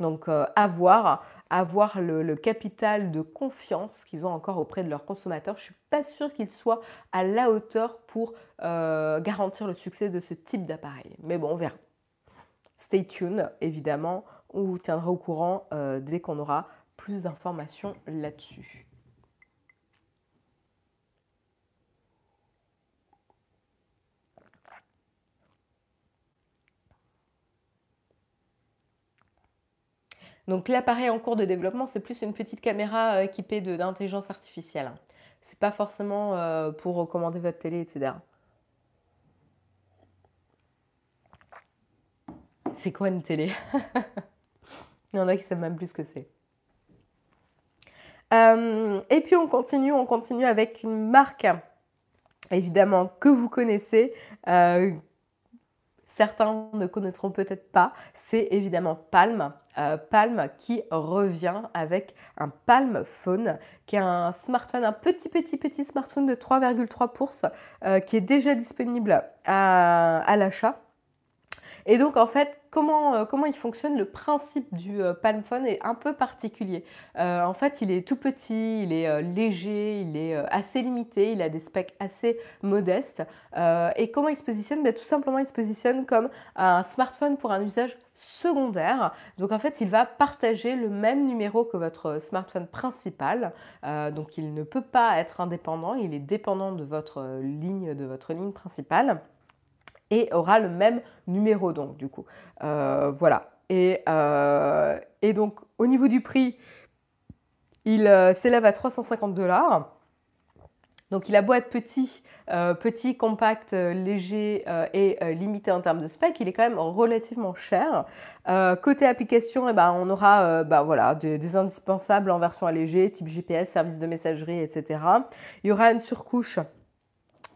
Donc, avoir, avoir le, capital de confiance qu'ils ont encore auprès de leurs consommateurs, je ne suis pas sûre qu'ils soient à la hauteur pour garantir le succès de ce type d'appareil. Mais bon, on verra. Stay tuned, évidemment, on vous tiendra au courant euh, dès qu'on aura plus d'informations là-dessus. Donc l'appareil en cours de développement, c'est plus une petite caméra euh, équipée d'intelligence artificielle. C'est pas forcément euh, pour recommander votre télé, etc. C'est quoi une télé? Il y en a qui savent même plus ce que c'est. Euh, et puis on continue, on continue avec une marque, évidemment, que vous connaissez. Certains ne connaîtront peut-être pas, c'est évidemment Palm. Euh, Palm qui revient avec un Palm Phone, qui est un smartphone, un petit petit petit smartphone de 3,3 pouces, euh, qui est déjà disponible à l'achat. Et donc, en fait, comment, euh, comment il fonctionne Le principe du euh, Palm Phone est un peu particulier. Euh, en fait, il est tout petit, il est léger, il est assez limité, il a des specs assez modestes. et comment il se positionne? Ben, Tout simplement, il se positionne comme un smartphone pour un usage secondaire. Donc en fait, il va partager le même numéro que votre smartphone principal. donc il ne peut pas être indépendant, il est dépendant de votre ligne, de votre ligne principale et aura le même numéro donc du coup. Euh, voilà. Et, euh, et, donc au niveau du prix, il euh, s'élève à 350 dollars. Donc il a beau être petit, petit, compact, léger et limité en termes de spec, il est quand même relativement cher. côté application, eh ben, on aura bah, voilà, des, des, indispensables en version allégée, type GPS, service de messagerie, etc. Il y aura une surcouche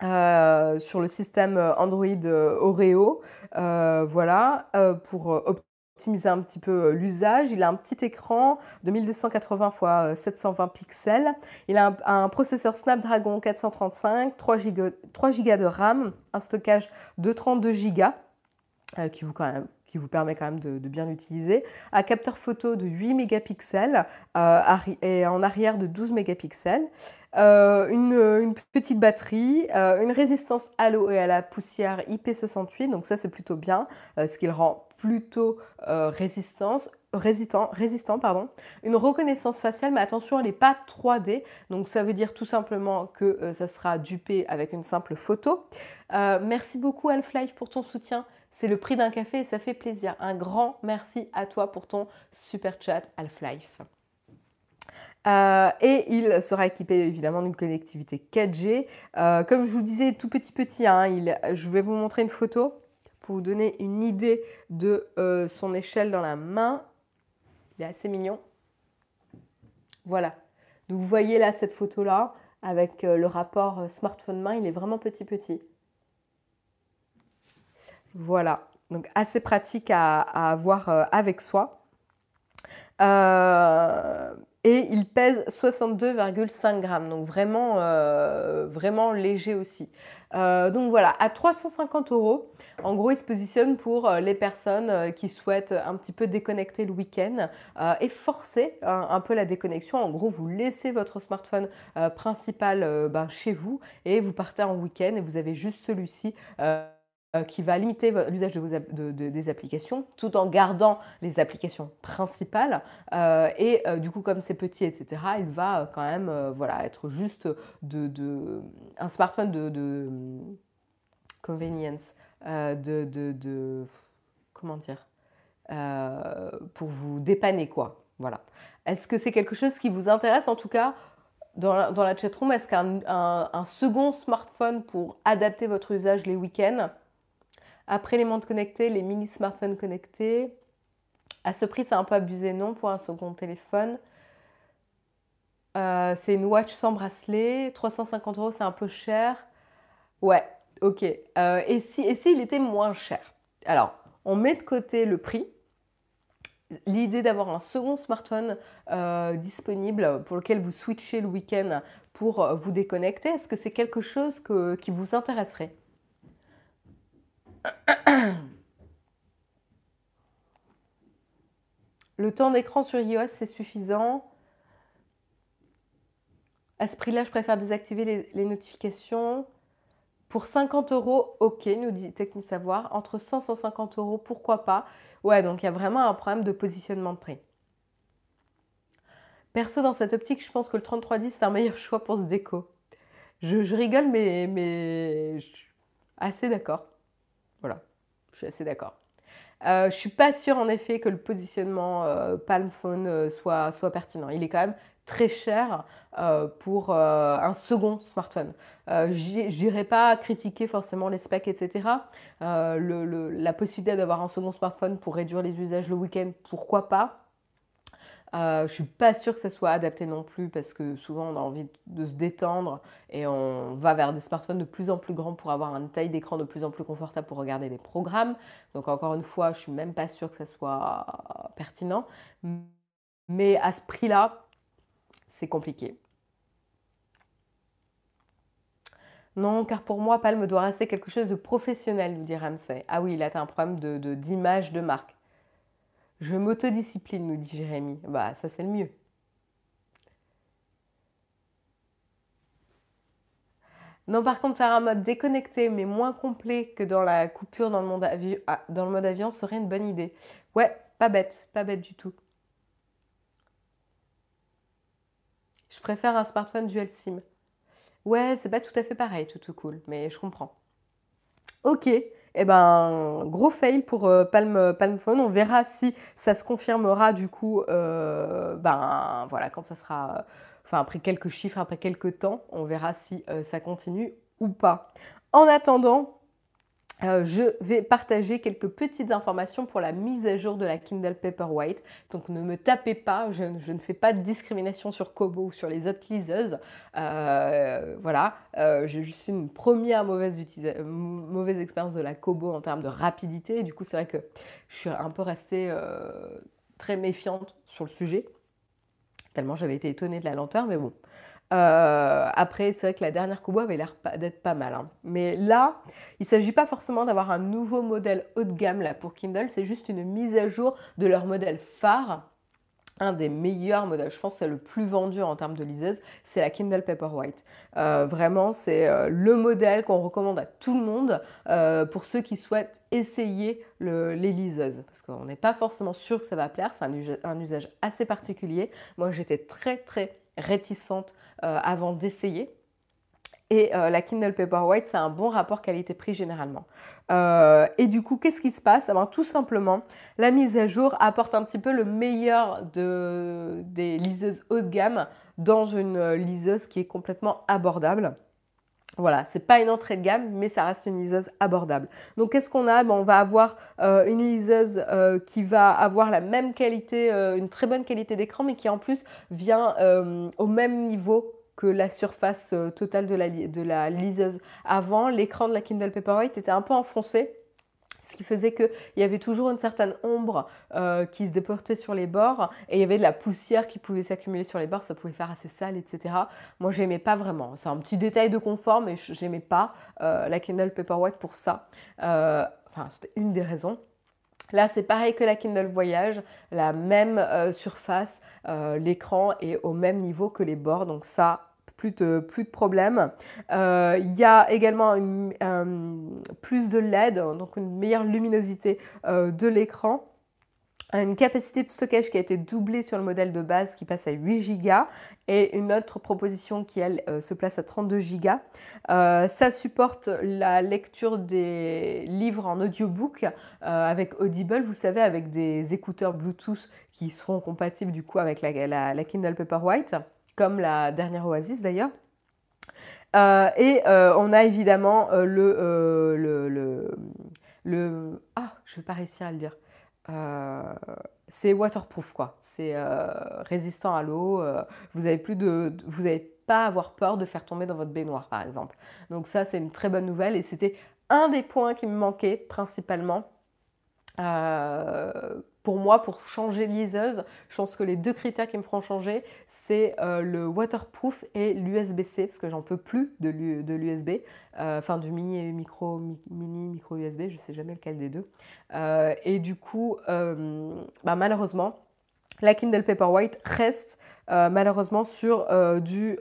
euh, sur le système Android euh, Oreo, euh, voilà, pour optimiser un petit peu l'usage. Il a un petit écran de 1280 x 720 pixels. Il a un, processeur Snapdragon 435, 3 Go, 3 Go de RAM, un stockage de 32 Go. qui vous, quand même, vous permet quand même de, bien l'utiliser. Un capteur photo de 8 mégapixels et en arrière de 12 mégapixels. Euh, une, petite batterie, euh, une résistance à l'eau et à la poussière IP68, donc ça c'est plutôt bien, euh, ce qui le rend plutôt résistance, résistant, résistant pardon. une reconnaissance faciale, mais attention, elle n'est pas 3D, donc ça veut dire tout simplement que ça sera dupé avec une simple photo. merci beaucoup Half-Life pour ton soutien. C'est le prix d'un café et ça fait plaisir. Un grand merci à toi pour ton super chat Half-Life. Euh, et il sera équipé évidemment d'une connectivité 4G. Euh, comme je vous disais, tout petit petit, hein, je vais vous montrer une photo pour vous donner une idée de euh, son échelle dans la main. Il est assez mignon. Voilà. Donc vous voyez là cette photo-là avec le rapport smartphone main, il est vraiment petit petit. Voilà. Donc assez pratique à, avoir avec soi. Euh, et il pèse 62,5 grammes, donc vraiment, euh, léger aussi. Euh, donc voilà, à 350 euros, en gros, il se positionne pour euh, les personnes qui souhaitent un petit peu déconnecter le week-end et forcer un peu la déconnexion. En gros, vous laissez votre smartphone principal ben, chez vous et vous partez en week-end et vous avez juste celui-ci euh, qui va limiter l'usage de des applications tout en gardant les applications principales. Euh, et euh, du coup, comme c'est petit, etc., il va quand même voilà, être juste de, un smartphone de, convenience, de, comment dire, pour vous dépanner quoi. Voilà. Est-ce que c'est quelque chose qui vous intéresse en tout cas dans la, dans la chatroom? Est-ce qu'un un second smartphone pour adapter votre usage les week-ends? Après les montres connectées, les mini smartphones connectés. À ce prix, c'est un peu abusé, non, pour un second téléphone. Euh, c'est une watch sans bracelet. 350 euros, c'est un peu cher. Ouais, ok. Euh, et si, s'il était moins cher? Alors, on met de côté le prix. L'idée d'avoir un second smartphone euh, disponible pour lequel vous switchez le week-end pour vous déconnecter, est-ce que c'est quelque chose qui vous intéresserait? Le temps d'écran sur iOS, c'est suffisant. À ce prix-là, je préfère désactiver les, notifications. Pour 50 euros, ok, nous dit Savoir. Entre 100 et 150 euros, pourquoi pas? Ouais, donc il y a vraiment un problème de positionnement de prix. Perso, dans cette optique, je pense que le 3310, c'est un meilleur choix pour ce déco. Je, rigole, mais, mais je suis assez d'accord. Je suis assez d'accord. Euh, je suis pas sûre en effet que le positionnement euh, Palm Phone euh, soit, soit pertinent. Il est quand même très cher pour un second smartphone. Je n'irai pas critiquer forcément les specs, etc. la possibilité d'avoir un second smartphone pour réduire les usages le week-end, pourquoi pas Je je suis pas sûre que ça soit adapté non plus parce que souvent on a envie de se détendre et on va vers des smartphones de plus en plus grands pour avoir une taille d'écran de plus en plus confortable pour regarder des programmes. Donc encore une fois, je suis même pas sûre que ça soit pertinent. Mais à ce prix-là, c'est compliqué. Non, car pour moi, Palme doit rester quelque chose de professionnel, nous dit Ramsey. Ah oui, tu as un problème d'image de marque. Je m'autodiscipline, nous dit Jérémy. Bah, ça, c'est le mieux. Non, par contre, faire un mode déconnecté, mais moins complet que dans la coupure dans le, mode avion, ah, dans le mode avion serait une bonne idée. Ouais, pas bête, pas bête du tout. Je préfère un smartphone dual SIM. Ouais, c'est pas tout à fait pareil, tout tout cool, mais je comprends. Ok, eh ben gros fail pour euh, Palm, Phone. On verra si ça se confirmera du coup, euh, ben voilà, quand ça sera, enfin après quelques chiffres, après quelques temps, on verra si euh, ça continue ou pas. En attendant, euh, je vais partager quelques petites informations pour la mise à jour de la Kindle Paperwhite. Donc ne me tapez pas, je, ne fais pas de discrimination sur Kobo ou sur les autres liseuses. Euh, voilà, euh, j'ai juste une première mauvaise, mauvaise expérience de la Kobo en termes de rapidité. du coup, c'est vrai que je suis un peu restée très méfiante sur le sujet, tellement j'avais été étonnée de la lenteur, mais bon. Euh, après, c'est vrai que la dernière Kobo avait l'air d'être pas mal. Hein. Mais là, il ne s'agit pas forcément d'avoir un nouveau modèle haut de gamme là, pour Kindle, c'est juste une mise à jour de leur modèle phare. Un des meilleurs modèles, je pense que c'est le plus vendu en termes de liseuse, c'est la Kindle Paperwhite. Euh, vraiment, c'est euh, le modèle qu'on recommande à tout le monde pour ceux qui souhaitent essayer les liseuses. Parce qu'on n'est pas forcément sûr que ça va plaire, c'est un usage assez particulier. Moi, j'étais très très réticente euh, avant d'essayer. Et euh, la Kindle Paperwhite, c'est un bon rapport qualité-prix généralement. Euh, et du coup, qu'est-ce qui se passe? Eh Tout simplement, la mise à jour apporte un petit peu le meilleur de, des liseuses haut de gamme dans une liseuse qui est complètement abordable. Voilà, c'est pas une entrée de gamme, mais ça reste une liseuse abordable. Donc qu'est-ce qu'on a? Ben, On va avoir euh, une liseuse euh, qui va avoir la même qualité, euh, une très bonne qualité d'écran, mais qui en plus vient au même niveau que la surface totale de la, de la liseuse. Avant, l'écran de la Kindle Paperwhite était un peu enfoncé ce qui faisait qu'il y avait toujours une certaine ombre euh, qui se déportait sur les bords et il y avait de la poussière qui pouvait s'accumuler sur les bords, ça pouvait faire assez sale, etc. Moi, j'aimais pas vraiment. C'est un petit détail de confort, mais j'aimais pas euh, la Kindle Paperwhite pour ça. Euh, enfin, c'était une des raisons. Là, c'est pareil que la Kindle Voyage, la même surface, l'écran est au même niveau que les bords, donc ça, plus de, problèmes. Euh, il y a également plus de LED, donc une meilleure luminosité euh, de l'écran une capacité de stockage qui a été doublée sur le modèle de base qui passe à 8 Go et une autre proposition qui elle euh, se place à 32 Go. ça supporte la lecture des livres en audiobook avec Audible, vous savez, avec des écouteurs Bluetooth qui seront compatibles du coup avec la, la Kindle Paperwhite comme la dernière Oasis d'ailleurs. Euh, et euh, on a évidemment euh, le, le, le, Ah, je ne vais pas réussir à le dire. c'est waterproof, quoi. C'est résistant à l'eau. vous n'avez plus de... Vous n'allez pas avoir peur de faire tomber dans votre baignoire, par exemple. Donc ça, c'est une très bonne nouvelle. Et c'était un des points qui me manquait principalement pour moi, pour changer liseuse, je pense que les deux critères qui me feront changer, c'est euh, le waterproof et l'USB-C, parce que j'en peux plus de l'USB, euh, enfin du mini micro, mini micro USB, je ne sais jamais lequel des deux. Euh, et du coup, bah, malheureusement, la Kindle Paperwhite reste malheureusement sur du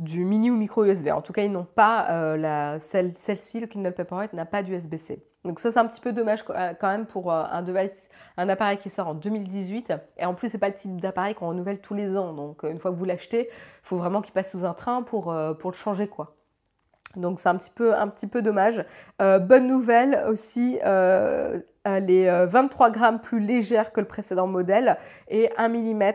du mini ou micro USB. En tout cas, ils n'ont pas euh, la, celle, ci le Kindle Paperwhite n'a pas d'USB-C. Donc ça, c'est un petit peu dommage euh, quand même pour euh, un device, un appareil qui sort en 2018. Et en plus, c'est pas le type d'appareil qu'on renouvelle tous les ans. Donc une fois que vous l'achetez, il faut vraiment qu'il passe sous un train pour, le changer, quoi. Donc c'est un un petit peu dommage. bonne nouvelle aussi, elle est 23 grammes plus légère que le précédent modèle et 1 mm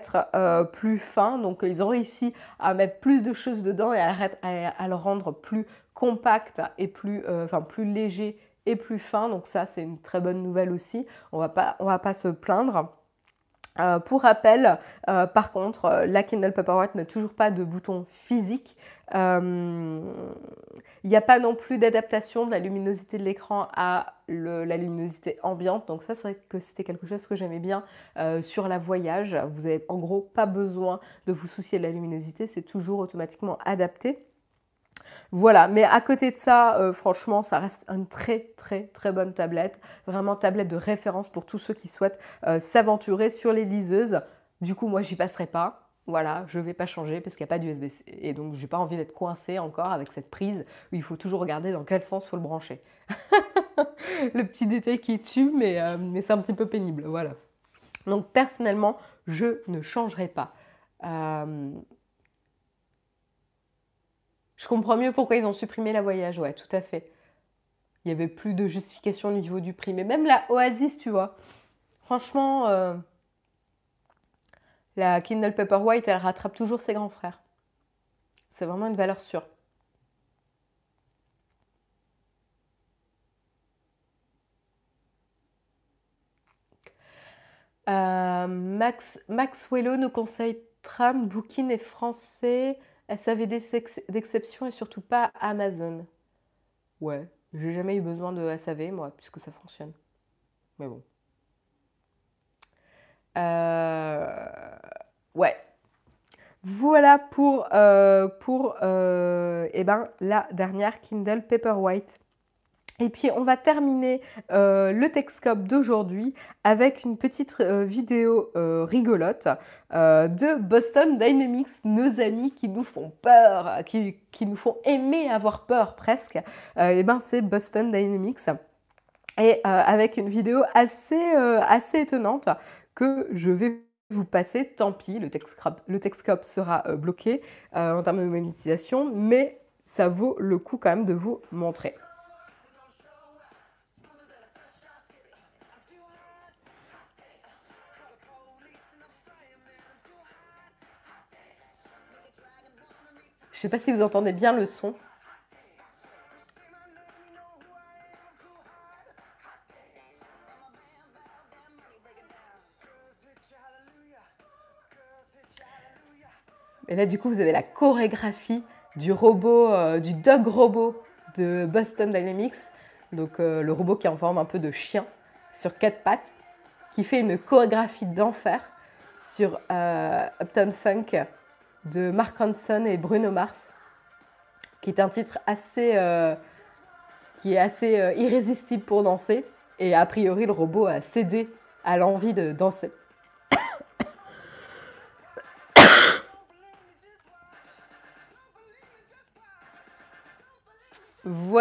plus fin. Donc ils ont réussi à mettre plus de choses dedans et à, le rendre plus compact et plus, euh, enfin, plus léger et plus fin. Donc ça c'est une très bonne nouvelle aussi. On va pas, on va pas se plaindre. Euh, pour rappel, euh, par contre, euh, la Kindle Paperwhite n'a toujours pas de bouton physique. Il n'y a pas non plus d'adaptation de la luminosité de l'écran à la luminosité ambiante. Donc ça, c'est vrai que c'était quelque chose que j'aimais bien sur la voyage. Vous n'avez en gros pas besoin de vous soucier de la luminosité, c'est toujours automatiquement adapté. Voilà, mais à côté de ça, euh, franchement, ça reste une très très très bonne tablette. Vraiment tablette de référence pour tous ceux qui souhaitent euh, s'aventurer sur les liseuses. Du coup, moi, j'y passerai pas. Voilà, je ne vais pas changer parce qu'il n'y a pas d'USB-C. Et donc, je n'ai pas envie d'être coincée encore avec cette prise où il faut toujours regarder dans quel sens il faut le brancher. le petit détail qui tue, mais, euh, mais c'est un petit peu pénible. Voilà. Donc, personnellement, je ne changerai pas. Je comprends mieux pourquoi ils ont supprimé la voyage, ouais, tout à fait. Il n'y avait plus de justification au niveau du prix. Mais même la Oasis, tu vois. Franchement, euh, la Kindle Paperwhite, elle rattrape toujours ses grands frères. C'est vraiment une valeur sûre. Euh, Max, Maxwello nous conseille Tram, Booking et français. SAV d'exception et surtout pas Amazon. Ouais, j'ai jamais eu besoin de SAV, moi, puisque ça fonctionne. Mais bon. Euh, ouais. Voilà pour, euh, pour euh, eh ben, la dernière Kindle Paperwhite. Et puis on va terminer le Texcope d'aujourd'hui avec une petite vidéo rigolote de Boston Dynamics, nos amis qui nous font peur, qui, nous font aimer avoir peur presque. et ben c'est Boston Dynamics. Et avec une vidéo assez, assez étonnante que je vais vous passer, tant pis, le Texcope, le sera bloqué en termes de monétisation, mais ça vaut le coup quand même de vous montrer. Je ne sais pas si vous entendez bien le son. Et là, du coup, vous avez la chorégraphie du robot, euh, du dog robot de Boston Dynamics. Donc, euh, le robot qui est en forme un peu de chien sur quatre pattes, qui fait une chorégraphie d'enfer sur euh, Upton Funk de Mark Ronson et Bruno Mars, qui est un titre assez, qui est assez irrésistible pour danser. Et a priori, le robot a cédé à l'envie de danser.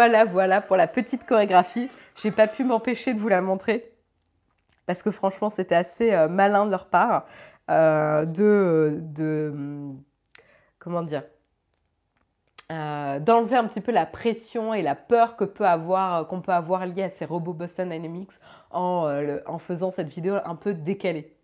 Voilà, voilà pour la petite chorégraphie. J'ai pas pu m'empêcher de vous la montrer parce que franchement, c'était assez euh, malin de leur part de, de comment dire, euh, d'enlever un petit peu la pression et la peur que peut avoir, qu'on peut avoir liée à ces robots Boston Dynamics en, euh, en faisant cette vidéo un peu décalée.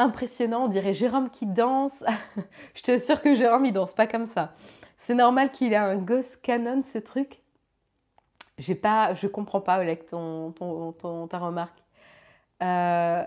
Impressionnant, on dirait Jérôme qui danse. Je te sûr que Jérôme il danse pas comme ça. C'est normal qu'il ait un Ghost Canon ce truc. J'ai pas, je comprends pas Oleg ton, ta remarque. Euh,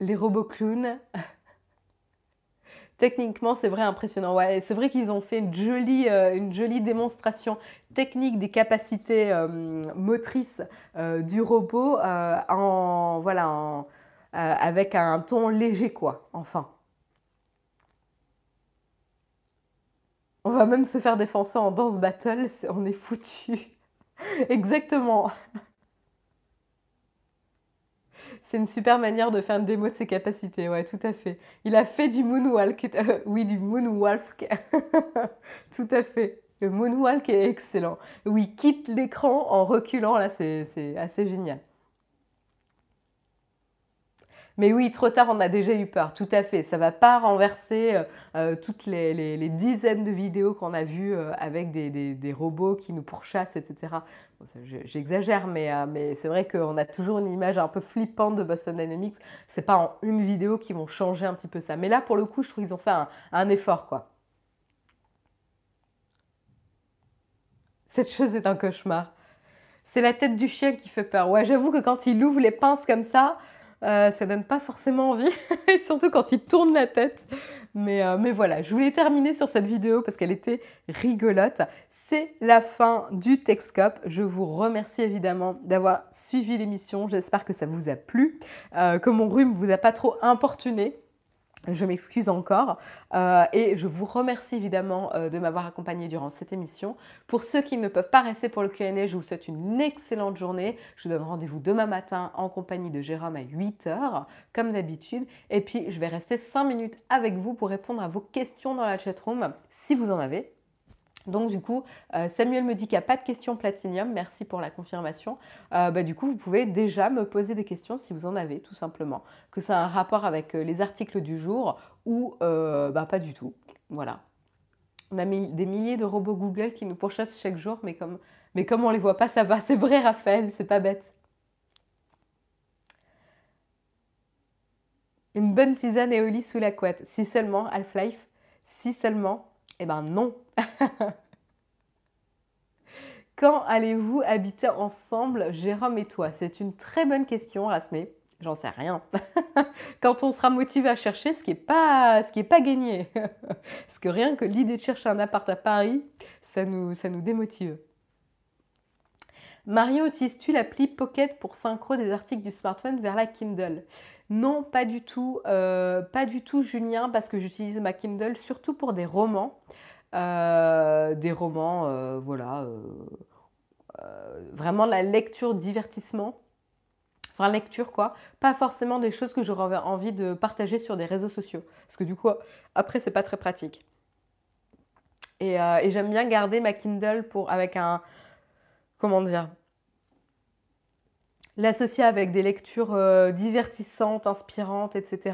les robots clowns. Techniquement, c'est vrai impressionnant. Ouais, c'est vrai qu'ils ont fait une jolie, euh, démonstration technique des capacités euh, motrices du robot en, voilà, avec un ton léger, quoi. Enfin. On va même se faire défoncer en danse battle, on est foutu. Exactement. C'est une super manière de faire une démo de ses capacités, ouais, tout à fait. Il a fait du moonwalk, euh, oui, du moonwalk, tout à fait. Le moonwalk est excellent. Oui, quitte l'écran en reculant, là, c'est assez génial. Mais oui, trop tard, on a déjà eu peur, tout à fait. Ça va pas renverser euh, euh, toutes les, dizaines de vidéos qu'on a vues euh, avec des, robots qui nous pourchassent, etc. J'exagère, mais, c'est vrai qu'on a toujours une image un peu flippante de Boston Dynamics. C'est pas en une vidéo qu'ils vont changer un petit peu ça. Mais là, pour le coup, je trouve qu'ils ont fait un, un effort, quoi. Cette chose est un cauchemar. C'est la tête du chien qui fait peur. Ouais, j'avoue que quand il ouvre les pinces comme ça, euh, ça donne pas forcément envie, surtout quand il tourne la tête. Mais, euh, mais, voilà, je voulais terminer sur cette vidéo parce qu'elle était rigolote. C'est la fin du Texcope. Je vous remercie évidemment d'avoir suivi l'émission. J'espère que ça vous a plu, euh, que mon rhume vous a pas trop importuné. Je m'excuse encore euh, et je vous remercie évidemment euh, de m'avoir accompagné durant cette émission. Pour ceux qui ne peuvent pas rester pour le Q&A, je vous souhaite une excellente journée. Je vous donne rendez-vous demain matin en compagnie de Jérôme à 8h comme d'habitude. Et puis je vais rester 5 minutes avec vous pour répondre à vos questions dans la chatroom si vous en avez. Donc du coup, euh, Samuel me dit qu'il n'y a pas de questions platinium, merci pour la confirmation. Euh, bah, du coup, vous pouvez déjà me poser des questions si vous en avez, tout simplement. Que ça a un rapport avec euh, les articles du jour ou bah, pas du tout. Voilà. On a des milliers de robots Google qui nous pourchassent chaque jour, mais comme, mais comme on ne les voit pas, ça va. C'est vrai, Raphaël, c'est pas bête. Une bonne tisane et sous la couette. Si seulement, Half-Life, si seulement. Eh ben non. Quand allez-vous habiter ensemble, Jérôme et toi? C'est une très bonne question, Rasmé. J'en sais rien. Quand on sera motivé à chercher, ce qui n'est pas, ce pas gagné. Parce que rien que l'idée de chercher un appart à Paris, ça nous démotive. Mario, utilises-tu l'appli Pocket pour synchro des articles du smartphone vers la Kindle? Non, pas du tout. Euh, pas du tout, Julien, parce que j'utilise ma Kindle surtout pour des romans. Euh, des romans, euh, voilà, vraiment la lecture divertissement. Enfin, lecture quoi. Pas forcément des choses que j'aurais envie de partager sur des réseaux sociaux. Parce que du coup, après, c'est pas très pratique. Et, et j'aime bien garder ma Kindle pour, avec un. Comment dire L'associer avec des lectures divertissantes, inspirantes, etc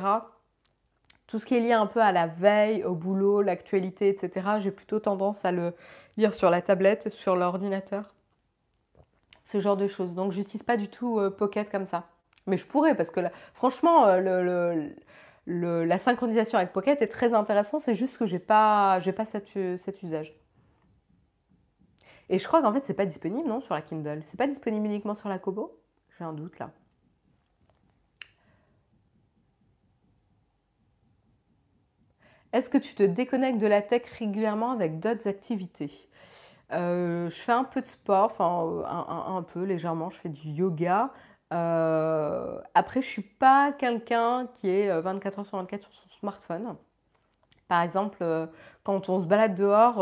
tout ce qui est lié un peu à la veille, au boulot, l'actualité, etc., j'ai plutôt tendance à le lire sur la tablette, sur l'ordinateur. Ce genre de choses. Donc, j'utilise pas du tout euh, Pocket comme ça. Mais je pourrais, parce que franchement, euh, la synchronisation avec Pocket est très intéressant. C'est juste que j'ai pas, pas cet usage. Et je crois qu'en fait, c'est pas disponible, non, sur la Kindle. C'est pas disponible uniquement sur la Kobo? J'ai un doute là. Est-ce que tu te déconnectes de la tech régulièrement avec d'autres activités? Euh, Je fais un peu de sport, enfin euh, un, peu légèrement, je fais du yoga. Euh, après, je ne suis pas quelqu'un qui est 24 heures sur 24 sur son smartphone. Par exemple, quand on se balade dehors,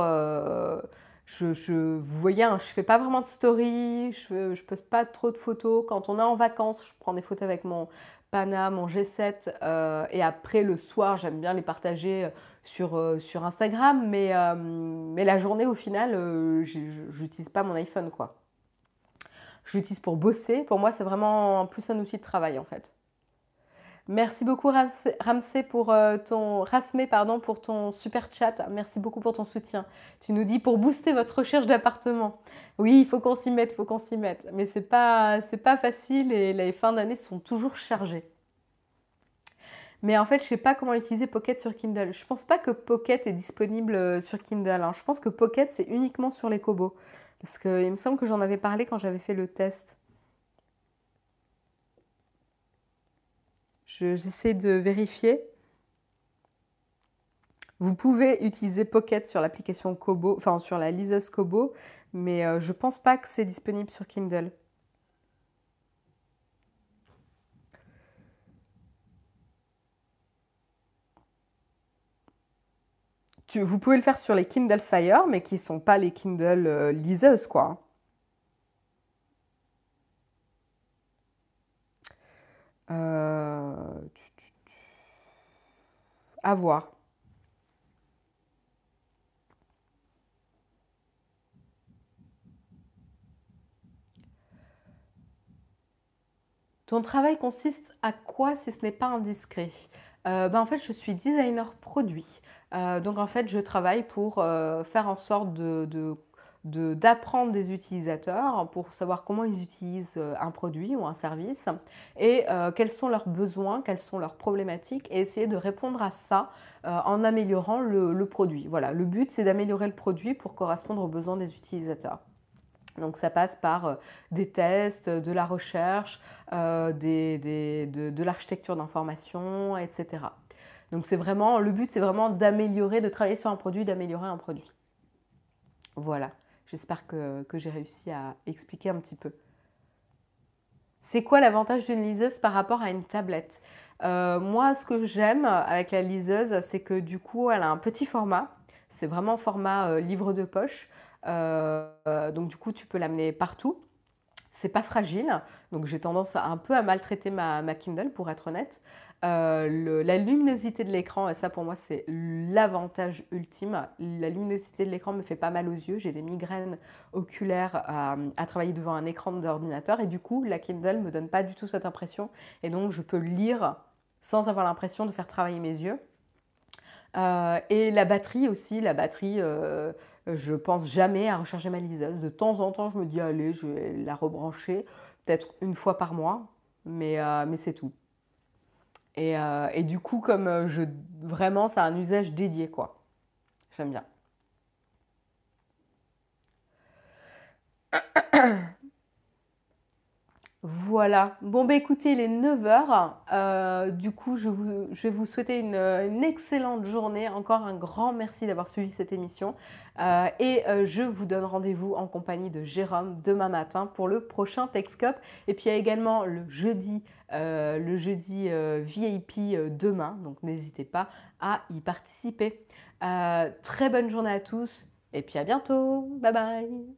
je, vous voyez, hein, je ne fais pas vraiment de story, je ne poste pas trop de photos. Quand on est en vacances, je prends des photos avec mon, Pana, mon G7, euh, et après le soir, j'aime bien les partager euh, sur, euh, sur Instagram, mais, la journée, au final, j'utilise pas mon iPhone, quoi. Je l'utilise pour bosser. Pour moi, c'est vraiment plus un outil de travail, en fait. Merci beaucoup Ramsey pour euh, ton Rasmé pour ton super chat. Merci beaucoup pour ton soutien. Tu nous dis pour booster votre recherche d'appartement. Oui, il faut qu'on s'y mette, il faut qu'on s'y mette. Mais c'est pas pas facile et les fins d'année sont toujours chargées. Mais en fait, je sais pas comment utiliser Pocket sur Kindle. Je pense pas que Pocket est disponible euh, sur Kindle. Hein. Je pense que Pocket c'est uniquement sur les Kobo. Parce qu'il me semble que j'en avais parlé quand j'avais fait le test. J'essaie de vérifier. Vous pouvez utiliser Pocket sur l'application Kobo, enfin sur la liseuse Kobo, mais euh, je ne pense pas que c'est disponible sur Kindle. vous pouvez le faire sur les Kindle Fire, mais qui ne sont pas les Kindle euh, liseuses, quoi. Euh, à voir. Ton travail consiste à quoi si ce n'est pas indiscret? Euh, ben En fait, je suis designer produit. Euh, donc en fait, je travaille pour faire en sorte de d'apprendre des utilisateurs pour savoir comment ils utilisent euh, un produit ou un service et euh, quels sont leurs besoins, quelles sont leurs problématiques et essayer de répondre à ça euh, en améliorant le, produit. Voilà, le but c'est d'améliorer le produit pour correspondre aux besoins des utilisateurs. Donc ça passe par des tests, de la recherche, de, de l'architecture d'information, etc. Donc c'est vraiment, le but c'est vraiment d'améliorer, de travailler sur un produit, d'améliorer un produit. Voilà, j'espère que, j'ai réussi à expliquer un petit peu. C'est quoi l'avantage d'une liseuse par rapport à une tablette? Euh, Moi, ce que j'aime avec la liseuse, c'est que du coup, elle a un petit format. C'est vraiment format euh, livre de poche. Euh, donc du coup, tu peux l'amener partout. C'est pas fragile, donc j'ai tendance un peu à maltraiter ma, ma Kindle pour être honnête. Euh, la luminosité de l'écran, et ça pour moi c'est l'avantage ultime. La luminosité de l'écran me fait pas mal aux yeux. J'ai des migraines oculaires à, travailler devant un écran d'ordinateur et du coup la Kindle me donne pas du tout cette impression et donc je peux lire sans avoir l'impression de faire travailler mes yeux. Euh, et la batterie aussi, la batterie, euh, je pense jamais à recharger ma liseuse. De temps en temps, je me dis allez, je vais la rebrancher, peut-être une fois par mois, mais, mais c'est tout. Euh, et, du coup, comme euh, je vraiment, ça a un usage dédié, quoi. J'aime bien. Voilà. Bon, bah écoutez, il est 9h. Euh, du coup, je, vais vous souhaiter une, excellente journée. Encore un grand merci d'avoir suivi cette émission. et je vous donne rendez-vous en compagnie de Jérôme demain matin pour le prochain Texcope. Et puis il y a également le jeudi euh, le jeudi euh, VIP euh, demain, donc n'hésitez pas à y participer. très bonne journée à tous et puis à bientôt. Bye bye